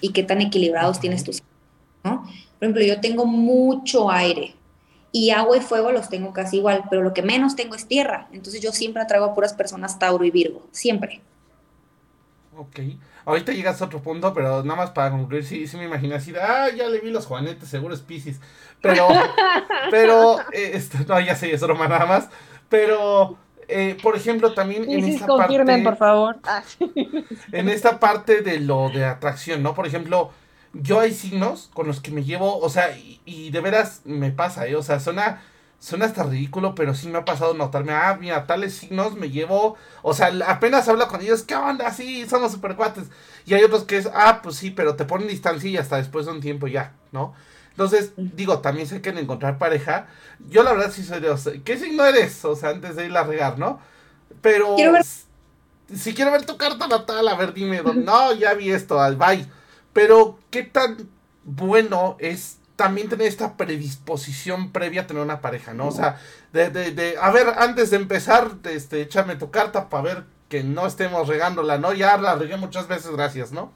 y qué tan equilibrados tienes tus. ¿no? Por ejemplo, yo tengo mucho aire y agua y fuego los tengo casi igual, pero lo que menos tengo es tierra. Entonces yo siempre atraigo a puras personas Tauro y Virgo, siempre. Ok. Ahorita llegas a otro punto, pero nada más para concluir, sí, sí me imaginé así, ah, ya le vi los juanetes, seguro es Pisces. Pero, [laughs] pero, eh, esto, no, ya sé, es broma nada más. Pero, eh, por ejemplo, también en esta parte. por favor. Ah, [laughs] en esta parte de lo de atracción, ¿no? Por ejemplo, yo hay signos con los que me llevo, o sea, y, y de veras me pasa, ¿eh? O sea, suena suena hasta ridículo, pero sí me ha pasado notarme, ah, mira, tales signos me llevo, o sea, apenas hablo con ellos, ¿qué onda? Sí, somos super cuates. Y hay otros que es, ah, pues sí, pero te ponen distancia y hasta después de un tiempo ya, ¿no? Entonces, digo, también sé que en encontrar pareja, yo la verdad sí soy de, ¿qué signo eres? O sea, antes de ir a regar, ¿no? Pero... Si quiero ver tu carta natal, a ver, dime, no, ya vi esto, al bye. Pero, ¿qué tan bueno es también tener esta predisposición previa a tener una pareja, ¿no? O sea, de, de, de a ver, antes de empezar, este, échame tu carta para ver que no estemos regándola, ¿no? Ya la regué muchas veces, gracias, ¿no?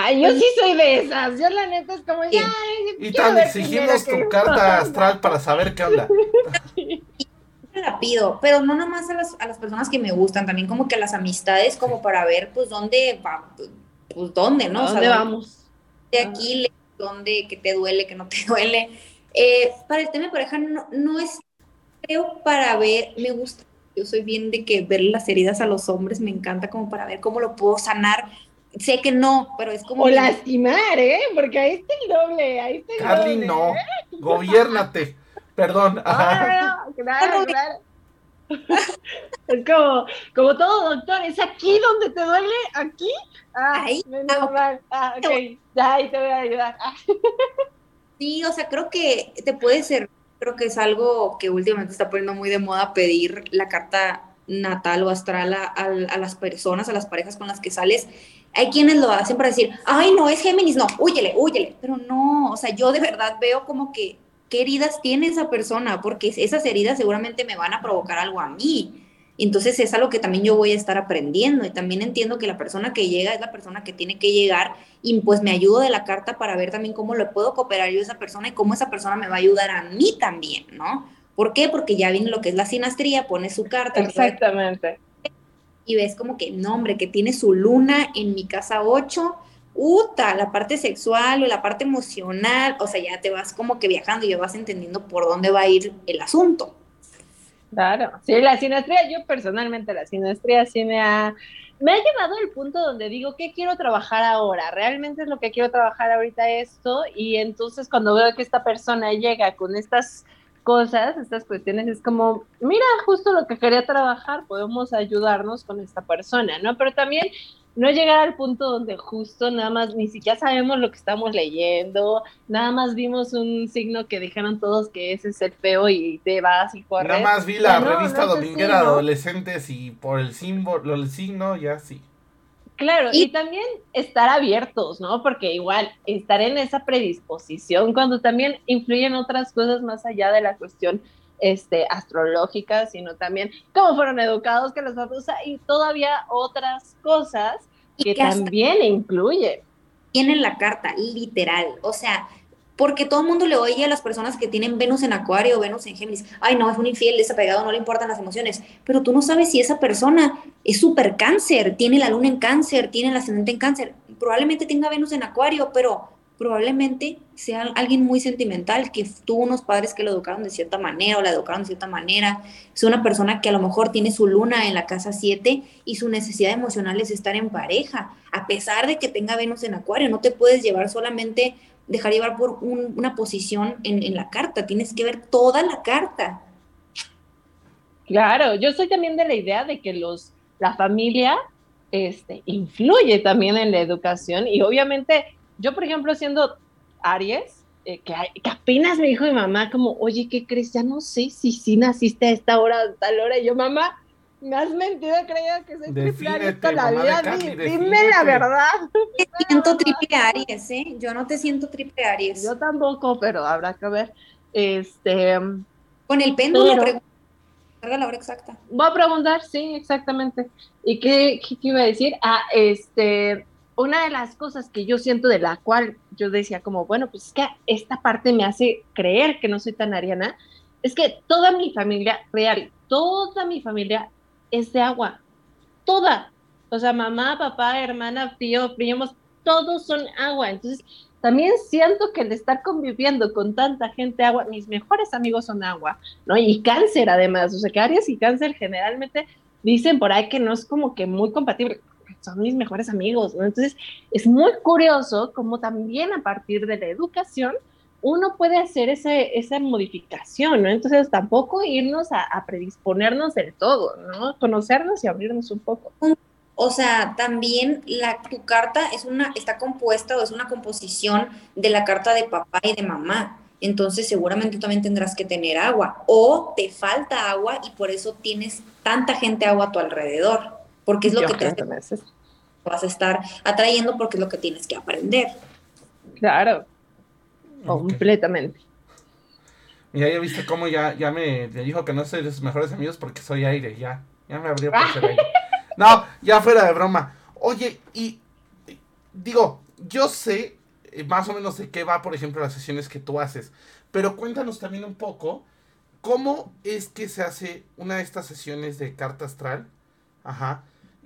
Ay, yo sí soy de esas. Yo la neta es como, ya. Y tan exigimos tu carta [laughs] astral para saber qué onda. [laughs] la pido, pero no nomás a las, a las personas que me gustan, también como que a las amistades, como para ver, pues, dónde va, pues, dónde, ¿no? ¿Dónde vamos? De aquí le dónde, que te duele, que no te [laughs] duele. Eh, para el tema de pareja no, es, creo, para ver, me gusta, yo soy bien de que ver las heridas a los hombres, me encanta como para ver cómo lo puedo sanar. Sé que no, pero es como... O lastimar, ¿eh? Porque ahí está el doble, ahí está el Carly, no, ¿eh? gobiérnate. Perdón. [laughs] claro, claro. [laughs] es como, como todo doctor, ¿es aquí donde te duele? ¿Aquí? Ah, ahí. Ah, ah, ok. Ya, ahí te voy a ayudar. Ah. Sí, o sea, creo que te puede ser, creo que es algo que últimamente está poniendo muy de moda pedir la carta natal o astral a, a, las personas, a las parejas con las que sales. Hay quienes lo hacen para decir, ay, no, es Géminis, no, huyele, huyele. Pero no, o sea, yo de verdad veo como que qué heridas tiene esa persona, porque esas heridas seguramente me van a provocar algo a mí. Entonces es algo que también yo voy a estar aprendiendo y también entiendo que la persona que llega es la persona que tiene que llegar y pues me ayudo de la carta para ver también cómo le puedo cooperar yo a esa persona y cómo esa persona me va a ayudar a mí también, ¿no? ¿Por qué? Porque ya viene lo que es la sinastría, pone su carta. Exactamente. Y ves como que, no, hombre, que tiene su luna en mi casa 8, uta, la parte sexual o la parte emocional, o sea, ya te vas como que viajando y ya vas entendiendo por dónde va a ir el asunto. Claro, sí, la sinastría, yo personalmente la sinastría sí me ha, me ha llevado al punto donde digo, ¿qué quiero trabajar ahora? Realmente es lo que quiero trabajar ahorita esto y entonces cuando veo que esta persona llega con estas cosas, estas cuestiones, es como, mira, justo lo que quería trabajar, podemos ayudarnos con esta persona, ¿no? Pero también no llegar al punto donde justo nada más ni siquiera sabemos lo que estamos leyendo, nada más vimos un signo que dijeron todos que ese es el feo y te vas y corres. Nada más vi la revista dominguera de adolescentes y por el símbolo, el signo, ya sí. Claro, y, y, también estar abiertos, ¿no? Porque igual estar en esa predisposición cuando también influyen otras cosas más allá de la cuestión este, astrológicas, sino también cómo fueron educados, que los papás, y todavía otras cosas que, también incluyen. Tienen la carta, literal. O sea, porque todo el mundo le oye a las personas que tienen Venus en Acuario Venus en Géminis, ay no, es un infiel, desapegado, no le importan las emociones, pero tú no sabes si esa persona es súper cáncer, tiene la luna en cáncer, tiene el ascendente en cáncer, probablemente tenga Venus en Acuario, pero probablemente sea alguien muy sentimental, que tuvo unos padres que lo educaron de cierta manera o la educaron de cierta manera, es una persona que a lo mejor tiene su luna en la casa 7 y su necesidad emocional es estar en pareja, a pesar de que tenga Venus en Acuario, no te puedes llevar solamente dejar llevar por una posición en, la carta, tienes que ver toda la carta. Claro, yo soy también de la idea de que los, la familia este, influye también en la educación y obviamente yo, por ejemplo, siendo Aries, eh, que, apenas me dijo mi mamá como, oye, ¿qué crees? Ya no sé si sí naciste a esta hora, a tal hora, y yo, mamá, me has mentido, creía que soy triple Aries toda la vida. dime la verdad. Te siento triple Aries, ¿eh? Yo no te siento triple Aries. Yo tampoco, pero habrá que ver. Este. Con el péndulo, pero... la hora exacta. Voy a preguntar, sí, exactamente. ¿Y qué, qué, iba a decir? Ah, este. Una de las cosas que yo siento de la cual yo decía como, bueno, pues es que esta parte me hace creer que no soy tan ariana, es que toda mi familia real, toda mi familia es de agua. Toda. O sea, mamá, papá, hermana, tío, primos, todos son agua. Entonces, también siento que el estar conviviendo con tanta gente agua, mis mejores amigos son agua, ¿no? Y cáncer además, o sea, que Aries y cáncer generalmente dicen por ahí que no es como que muy compatible, son mis mejores amigos, ¿no? Entonces, es muy curioso como también a partir de la educación uno puede hacer ese, esa modificación, ¿no? Entonces tampoco irnos a, predisponernos del todo, ¿no? Conocernos y abrirnos un poco. O sea, también la, tu carta es una, está compuesta o es una composición de la carta de papá y de mamá. Entonces seguramente también tendrás que tener agua o te falta agua y por eso tienes tanta gente agua a tu alrededor, porque es lo que te vas a estar atrayendo porque es lo que tienes que aprender. Claro, Completamente. Mira, ya viste cómo ya, ya me, dijo que no soy de sus mejores amigos porque soy aire, ya. Ya me abrió por ser aire. [laughs] No, ya fuera de broma. Oye, y digo, yo sé eh, más o menos de qué va, por ejemplo, las sesiones que tú haces. Pero cuéntanos también un poco cómo es que se hace una de estas sesiones de carta astral. Ajá.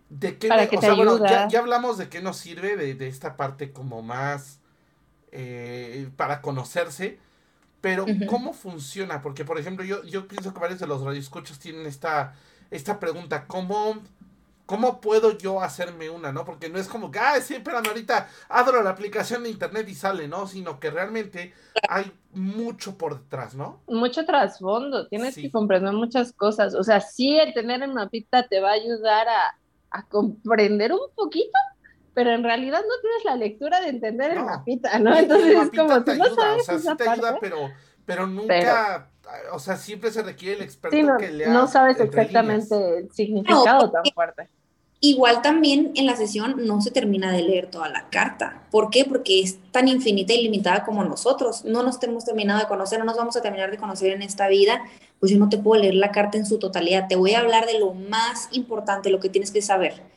¿De qué o sea, bueno, ya, ya, hablamos de qué nos sirve de, de esta parte como más eh, para conocerse. Pero, ¿cómo funciona? Porque, por ejemplo, yo, yo pienso que varios de los radioescuchos tienen esta, esta pregunta, ¿cómo, ¿cómo puedo yo hacerme una? ¿no? Porque no es como que, ah, sí, pero ahorita abro la aplicación de internet y sale, ¿no? Sino que realmente hay mucho por detrás, ¿no? Mucho trasfondo, tienes que comprender muchas cosas. O sea, sí, el tener el mapita te va a ayudar a, a comprender un poquito pero en realidad no tienes la lectura de entender el mapita, ¿no? Entonces es como, tú no sabes o sea, sí te ayuda, pero, pero nunca, o sea, siempre se requiere el experto que lea. No sabes exactamente el significado tan fuerte. Igual también en la sesión no se termina de leer toda la carta. ¿Por qué? Porque es tan infinita y limitada como nosotros. No nos hemos terminado de conocer, no nos vamos a terminar de conocer en esta vida. Pues yo no te puedo leer la carta en su totalidad. Te voy a hablar de lo más importante, lo que tienes que saber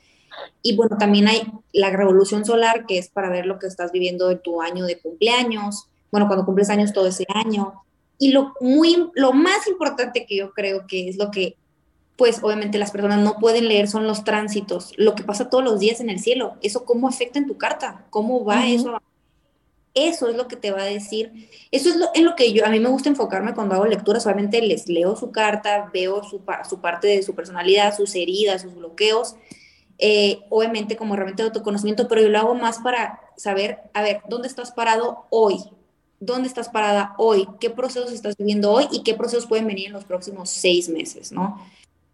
y bueno, también hay la revolución solar, que es para ver lo que estás viviendo en tu año de cumpleaños, bueno, cuando cumples años todo ese año. Y lo, muy, lo más importante que yo creo que es lo que, pues obviamente las personas no pueden leer son los tránsitos, lo que pasa todos los días en el cielo, eso cómo afecta en tu carta, cómo va eso. Eso es lo que te va a decir. Eso es lo, en lo que yo, a mí me gusta enfocarme cuando hago lecturas, obviamente les leo su carta, veo su, su parte de su personalidad, sus heridas, sus bloqueos, eh, obviamente como herramienta de autoconocimiento, pero yo lo hago más para saber, a ver, ¿dónde estás parado hoy? ¿Dónde estás parada hoy? ¿Qué procesos estás viviendo hoy y qué procesos pueden venir en los próximos seis meses, ¿no?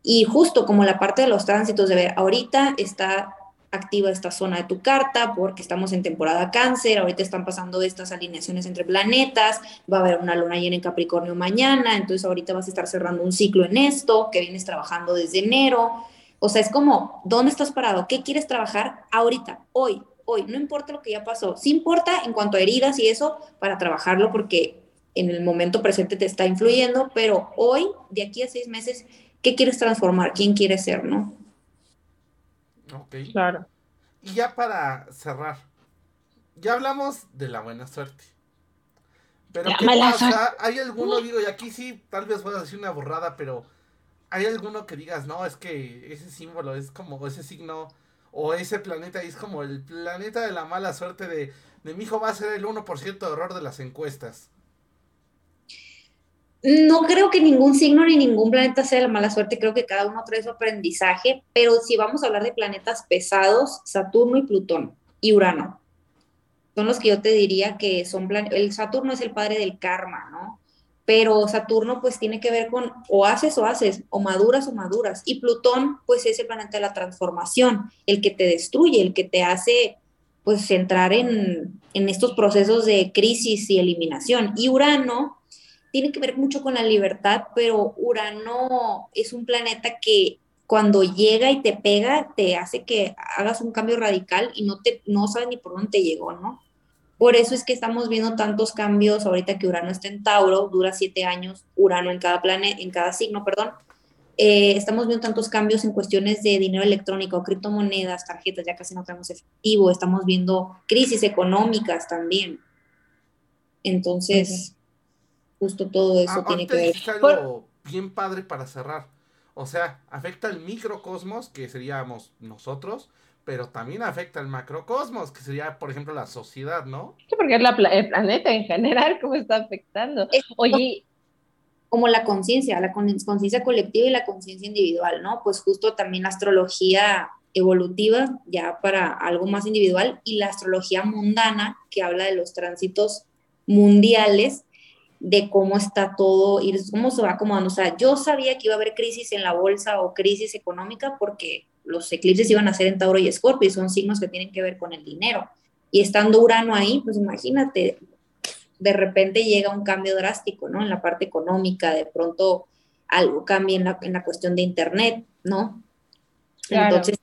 Y justo como la parte de los tránsitos, de ver, ahorita está activa esta zona de tu carta porque estamos en temporada cáncer, ahorita están pasando estas alineaciones entre planetas, va a haber una luna llena en Capricornio mañana, entonces ahorita vas a estar cerrando un ciclo en esto que vienes trabajando desde enero, o sea, es como, ¿dónde estás parado? ¿Qué quieres trabajar ahorita, hoy, hoy? No importa lo que ya pasó. Sí importa en cuanto a heridas y eso para trabajarlo porque en el momento presente te está influyendo, pero hoy, de aquí a seis meses, ¿qué quieres transformar? ¿Quién quieres ser, no? Ok. Claro. Y ya para cerrar, ya hablamos de la buena suerte. Pero ¿qué pasa? ¿Hay alguno, digo, y aquí sí, tal vez voy a decir una borrada, pero ¿hay alguno que digas, no, es que ese símbolo es como ese signo o ese planeta es como el planeta de la mala suerte de, de mi hijo va a ser el 1% de error de las encuestas? No creo que ningún signo ni ningún planeta sea la mala suerte, creo que cada uno trae su aprendizaje, pero si vamos a hablar de planetas pesados, Saturno y Plutón y Urano son los que yo te diría que son, el Saturno es el padre del karma, ¿no? Pero Saturno pues tiene que ver con o haces o haces, o maduras o maduras. Y Plutón pues es el planeta de la transformación, el que te destruye, el que te hace pues entrar en, en estos procesos de crisis y eliminación. Y Urano tiene que ver mucho con la libertad, pero Urano es un planeta que cuando llega y te pega, te hace que hagas un cambio radical y no, te, no sabes ni por dónde te llegó, ¿no? Por eso es que estamos viendo tantos cambios ahorita que Urano está en Tauro, dura siete años, Urano en cada planeta, en cada signo, perdón. Eh, estamos viendo tantos cambios en cuestiones de dinero electrónico, criptomonedas, tarjetas, ya casi no tenemos efectivo, estamos viendo crisis económicas también. Entonces, justo todo eso ah, tiene que ver. Algo bien padre para cerrar o sea, afecta al microcosmos, que seríamos nosotros, pero también afecta al macrocosmos, que sería, por ejemplo, la sociedad, ¿no? Sí, porque es la, el planeta en general, ¿cómo está afectando? Oye. Como la conciencia, la conciencia colectiva y la conciencia individual, ¿no? Pues justo también la astrología evolutiva, ya para algo más individual, y la astrología mundana, que habla de los tránsitos mundiales, de cómo está todo y cómo se va acomodando. O sea, yo sabía que iba a haber crisis en la bolsa o crisis económica porque los eclipses iban a ser en Tauro y Escorpio y son signos que tienen que ver con el dinero. Y estando Urano ahí, pues imagínate, de repente llega un cambio drástico, ¿no? En la parte económica, de pronto algo cambia en la, en la cuestión de Internet, ¿no? Entonces,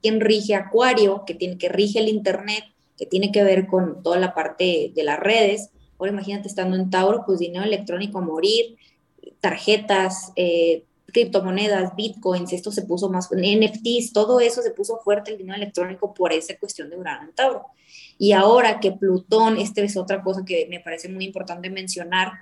¿quién rige Acuario? Que, tiene, que rige el Internet, que tiene que ver con toda la parte de las redes Ahora imagínate estando en Tauro, pues dinero electrónico a morir, tarjetas, eh, criptomonedas, bitcoins, esto se puso más, NFTs, todo eso se puso fuerte el dinero electrónico por esa cuestión de Urano en Tauro. Y ahora que Plutón, esta es otra cosa que me parece muy importante mencionar,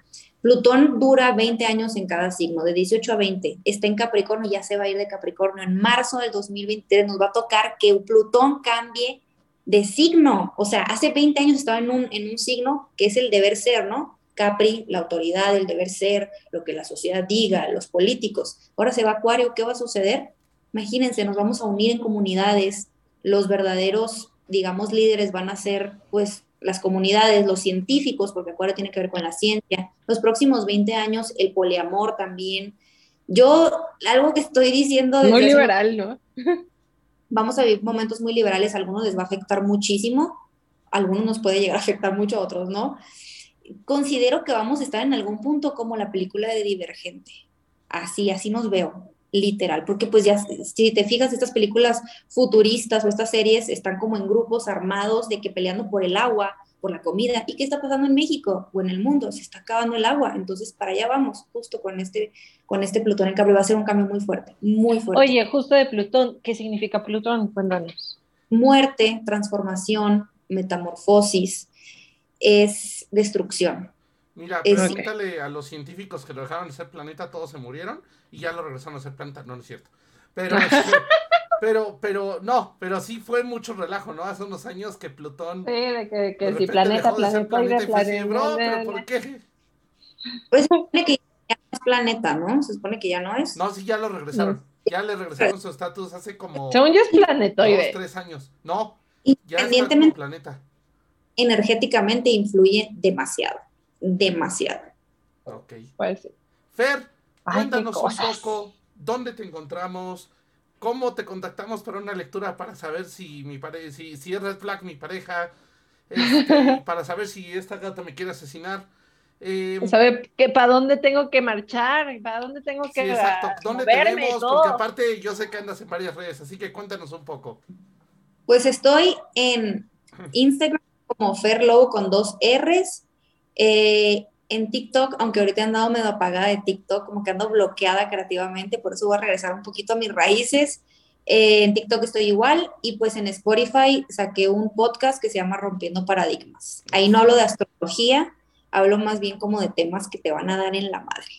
Plutón dura 20 años en cada signo, de 18 a 20. Está en Capricornio, ya se va a ir de Capricornio. En marzo del 2023 nos va a tocar que Plutón cambie de signo. O sea, hace 20 años estaba en un, en un signo que es el deber ser, ¿no? Capri, la autoridad, el deber ser, lo que la sociedad diga, los políticos. Ahora se va Acuario, ¿qué va a suceder? Imagínense, nos vamos a unir en comunidades, los verdaderos, digamos, líderes van a ser, pues, las comunidades, los científicos, porque Acuario tiene que ver con la ciencia. Los próximos 20 años, el poliamor también. Yo, algo que estoy diciendo... Muy liberal, ¿no? [laughs] vamos a vivir momentos muy liberales, a algunos les va a afectar muchísimo, a algunos nos puede llegar a afectar mucho, a otros no. Considero que vamos a estar en algún punto como la película de Divergente. Así, así nos veo, literal, porque pues ya, si te fijas, estas películas futuristas o estas series están como en grupos armados de que peleando por el agua, por la comida. ¿Y qué está pasando en México o en el mundo? Se está acabando el agua. Entonces, para allá vamos, justo con este, con este Plutón en Capri. Va a ser un cambio muy fuerte, muy fuerte. Oye, justo de Plutón, ¿qué significa Plutón? Cuéntanos. Muerte, transformación, metamorfosis, es destrucción. Mira, pregúntale a los científicos que lo dejaron de ser planeta, todos se murieron y ya lo regresaron a ser planeta. No, no es cierto. Pero, [laughs] este, pero, pero, no, pero sí fue mucho relajo, ¿no? Hace unos años que Plutón. Sí, de que, que si planeta, planeta, planeta, planeta, bro, pero ¿por qué? Pues se supone que ya no es planeta, ¿no? Se supone que ya no es. No, sí, ya lo regresaron. Ya le regresaron su estatus hace como. Según yo es planetoide. Dos, tres años. No, ya es planeta. Energéticamente influye demasiado. Demasiado. Ok. Puede ser. Fer, cuéntanos un poco dónde te encontramos ¿Cómo te contactamos para una lectura para saber si mi pareja, si, si es red flag mi pareja, este, [laughs] para saber si esta gata me quiere asesinar? Eh, saber que para dónde tengo que marchar, para dónde tengo que sí, exacto. ¿Dónde tenemos? Porque aparte yo sé que andas en varias redes, así que cuéntanos un poco. Pues estoy en Instagram [laughs] como Ferlow con dos R's. Eh, en TikTok, aunque ahorita he andado medio apagada de TikTok, como que ando bloqueada creativamente, por eso voy a regresar un poquito a mis raíces. Eh, en TikTok estoy igual y pues en Spotify saqué un podcast que se llama Rompiendo Paradigmas. Ahí no hablo de astrología, hablo más bien como de temas que te van a dar en la madre.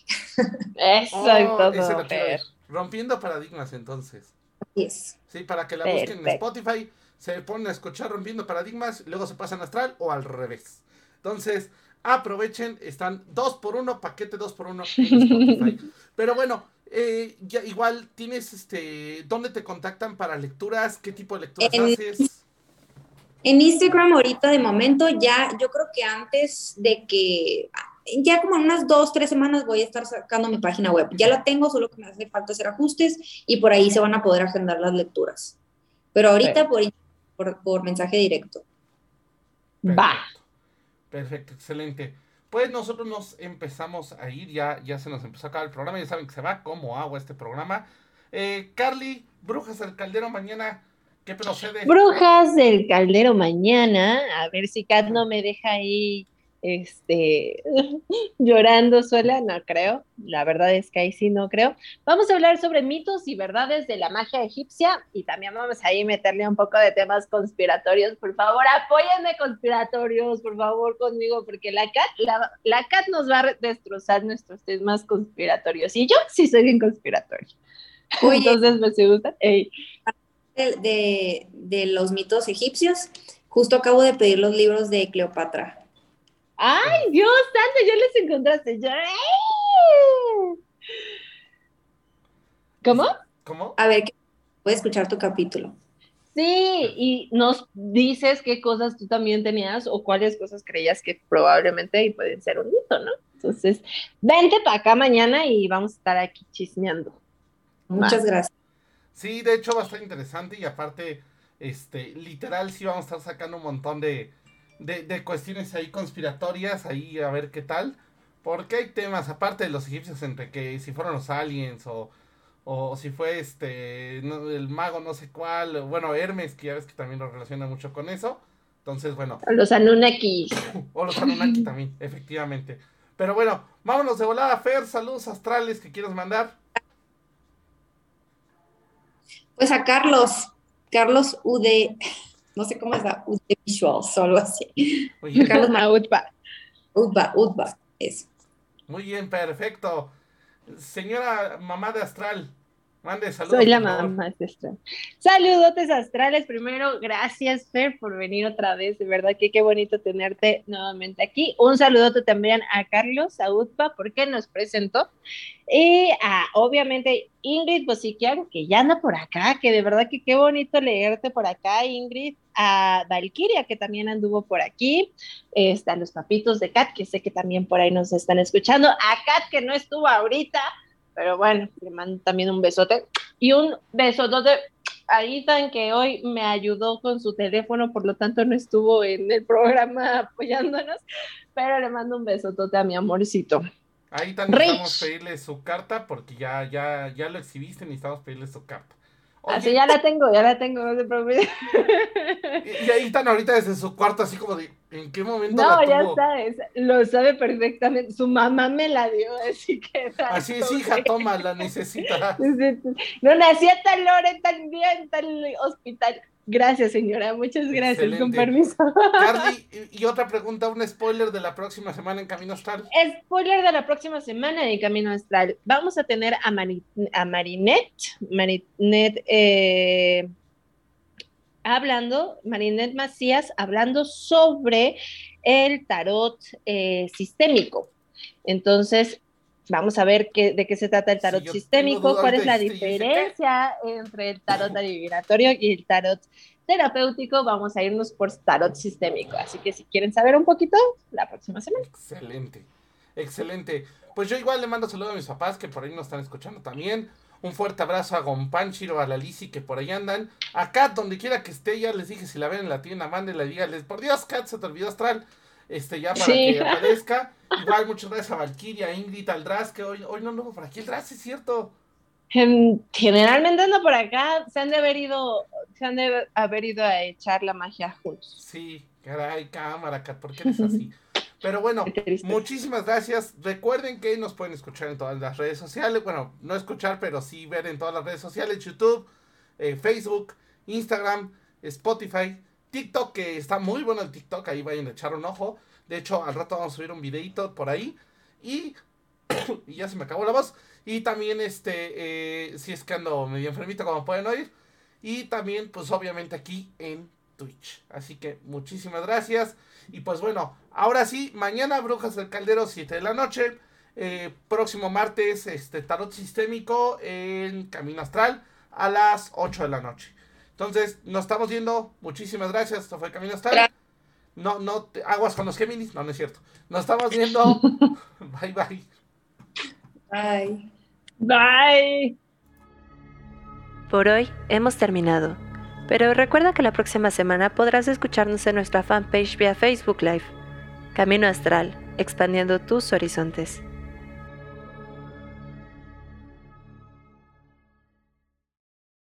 Exacto. Oh. Rompiendo paradigmas entonces. Así es. Sí, para que la busquen en. Spotify, se ponen a escuchar Rompiendo Paradigmas, luego se pasan Astral o al revés. Entonces, aprovechen, están dos por uno, paquete dos por uno en Spotify. [laughs] Pero bueno, eh, ya igual tienes este, ¿dónde te contactan para lecturas? ¿Qué tipo de lecturas En- haces? En Instagram ahorita de momento ya, yo creo que antes de que, ya como en unas dos, tres semanas voy a estar sacando mi página web. Ya la tengo, solo que me hace falta hacer ajustes y por ahí se van a poder agendar las lecturas. Pero ahorita por, por, por mensaje directo. Va. Perfecto, excelente. Pues nosotros nos empezamos a ir, ya, ya se nos empezó a acabar el programa, ya saben que se va como agua este programa. Eh, Carly, Brujas del Caldero, mañana, ¿qué procede? Brujas del Caldero mañana. A ver si Kat no me deja ahí este, [laughs] llorando sola. No creo. La verdad es que ahí sí no creo. Vamos a hablar sobre mitos y verdades de la magia egipcia y también vamos a ahí meterle un poco de temas conspiratorios. Por favor, apóyenme conspiratorios, por favor, conmigo, porque la Kat, la, la Kat nos va a destrozar nuestros temas conspiratorios. Y yo sí soy bien conspiratorio. [laughs] Oye. Entonces, ¿me se gustan? Ey. De, de, de los mitos egipcios, justo acabo de pedir los libros de Cleopatra. ¡Ay, Dios santo! Ya les encontraste. ¡Ay! ¿Cómo? ¿Cómo? A ver, voy a escuchar tu capítulo. Sí, y nos dices qué cosas tú también tenías o cuáles cosas creías que probablemente pueden ser un mito, ¿no? Entonces, vente para acá mañana y vamos a estar aquí chismeando. Muchas gracias. Sí, de hecho va a estar interesante y aparte, este, literal sí vamos a estar sacando un montón de, de, de cuestiones ahí conspiratorias, ahí a ver qué tal. Porque hay temas, aparte de los egipcios, entre que si fueron los aliens o, o si fue este, no, el mago no sé cuál, o bueno, Hermes, que ya ves que también lo relaciona mucho con eso. Entonces, bueno, Los Anunnakis. [laughs] o los Anunnaki también, efectivamente. Pero bueno, vámonos de volada, Fer, saludos astrales que quieres mandar. Pues a Carlos, Carlos UD, no sé cómo es la Visuals o algo así. Oye, Carlos Mar- Outback. Udba, Udba, eso. Muy bien, perfecto. Señora mamá de Astral, mande saludos. Soy la mamá astral. Saludotes astrales. Primero, gracias, Fer, por venir otra vez. De verdad que qué bonito tenerte nuevamente aquí. Un saludote también a Carlos, a Utpa, porque nos presentó. Y a, obviamente, Ingrid Bosiquian, que ya anda por acá, que de verdad que qué bonito leerte por acá, Ingrid. A Valkyria, que también anduvo por aquí. Este, a los papitos de Kat, que sé que también por ahí nos están escuchando. A Kat, que no estuvo ahorita. Pero bueno, le mando también un besote. Y un besotote a Ethan, que hoy me ayudó con su teléfono, por lo tanto no estuvo en el programa apoyándonos. Pero le mando un besotote a mi amorcito. Ahí también necesitamos pedirle su carta porque ya, ya, ya lo exhibiste, necesitamos pedirle su carta. Oye, Así ya la tengo, ya la tengo, no se preocupe. y, y ahí están ahorita desde su cuarto así como de, ¿en qué momento No, la ya tuvo? sabes, lo sabe perfectamente. Su mamá me la dio, así que. [laughs] Así es, hija, toma, la necesita. [laughs] No nací a tal hora, en tal día, en tal hospital. Gracias, señora, muchas gracias, con permiso. Carly, [laughs] y, y otra pregunta, un spoiler de la próxima semana en Camino Astral. Spoiler de la próxima semana de Camino Astral. Vamos a tener a, Mari- a Marinette, Marinette eh, hablando, Marinette Macías hablando sobre el tarot eh, sistémico. Entonces, vamos a ver qué, de qué se trata el tarot sistémico, cuál es la diferencia entre el tarot adivinatorio y el tarot terapéutico. Vamos a irnos por tarot sistémico. Así que si quieren saber un poquito, la próxima semana. Excelente, excelente. Pues yo igual le mando saludos a mis papás que por ahí nos están escuchando también. Un fuerte abrazo a Gompanchiro, a la Lisi que por ahí andan. A Kat, donde quiera que esté, ya les dije si la ven en la tienda, mándenla y díganles, por Dios, Kat, se te olvidó Astral. Este, ya para Sí. que aparezca. Igual, muchas gracias a Valkyria, Ingrid, al Draz, que hoy, hoy no anduvo por aquí. El Draz, es cierto. Em, Generalmente ando por acá, se han de haber ido, se han de haber ido a echar la magia juntos. Sí, caray, cámara, Kat, ¿por qué eres así? [laughs] Pero bueno, muchísimas gracias. Recuerden que nos pueden escuchar en todas las redes sociales. Bueno, no escuchar, pero sí ver en todas las redes sociales: YouTube, eh, Facebook, Instagram, Spotify, TikTok, que está muy bueno el TikTok, ahí vayan a echar un ojo. De hecho, al rato vamos a subir un videito por ahí. Y, [coughs] y ya se me acabó la voz. Y también, este, eh, si es que ando medio enfermito, como pueden oír. Y también, pues obviamente aquí en Twitch. Así que muchísimas gracias. Y pues bueno, ahora sí, mañana Brujas del Caldero, 7 de la noche. Eh, próximo martes, este tarot sistémico en Camino Astral a las 8 de la noche. Entonces, nos estamos viendo. Muchísimas gracias. Esto fue Camino Astral. No, no, te, aguas con los Géminis. No, no es cierto. Nos estamos viendo. [laughs] bye, bye. Bye. Bye. Por hoy hemos terminado, pero recuerda que la próxima semana podrás escucharnos en nuestra fanpage vía Facebook Live. Camino Astral, expandiendo tus horizontes.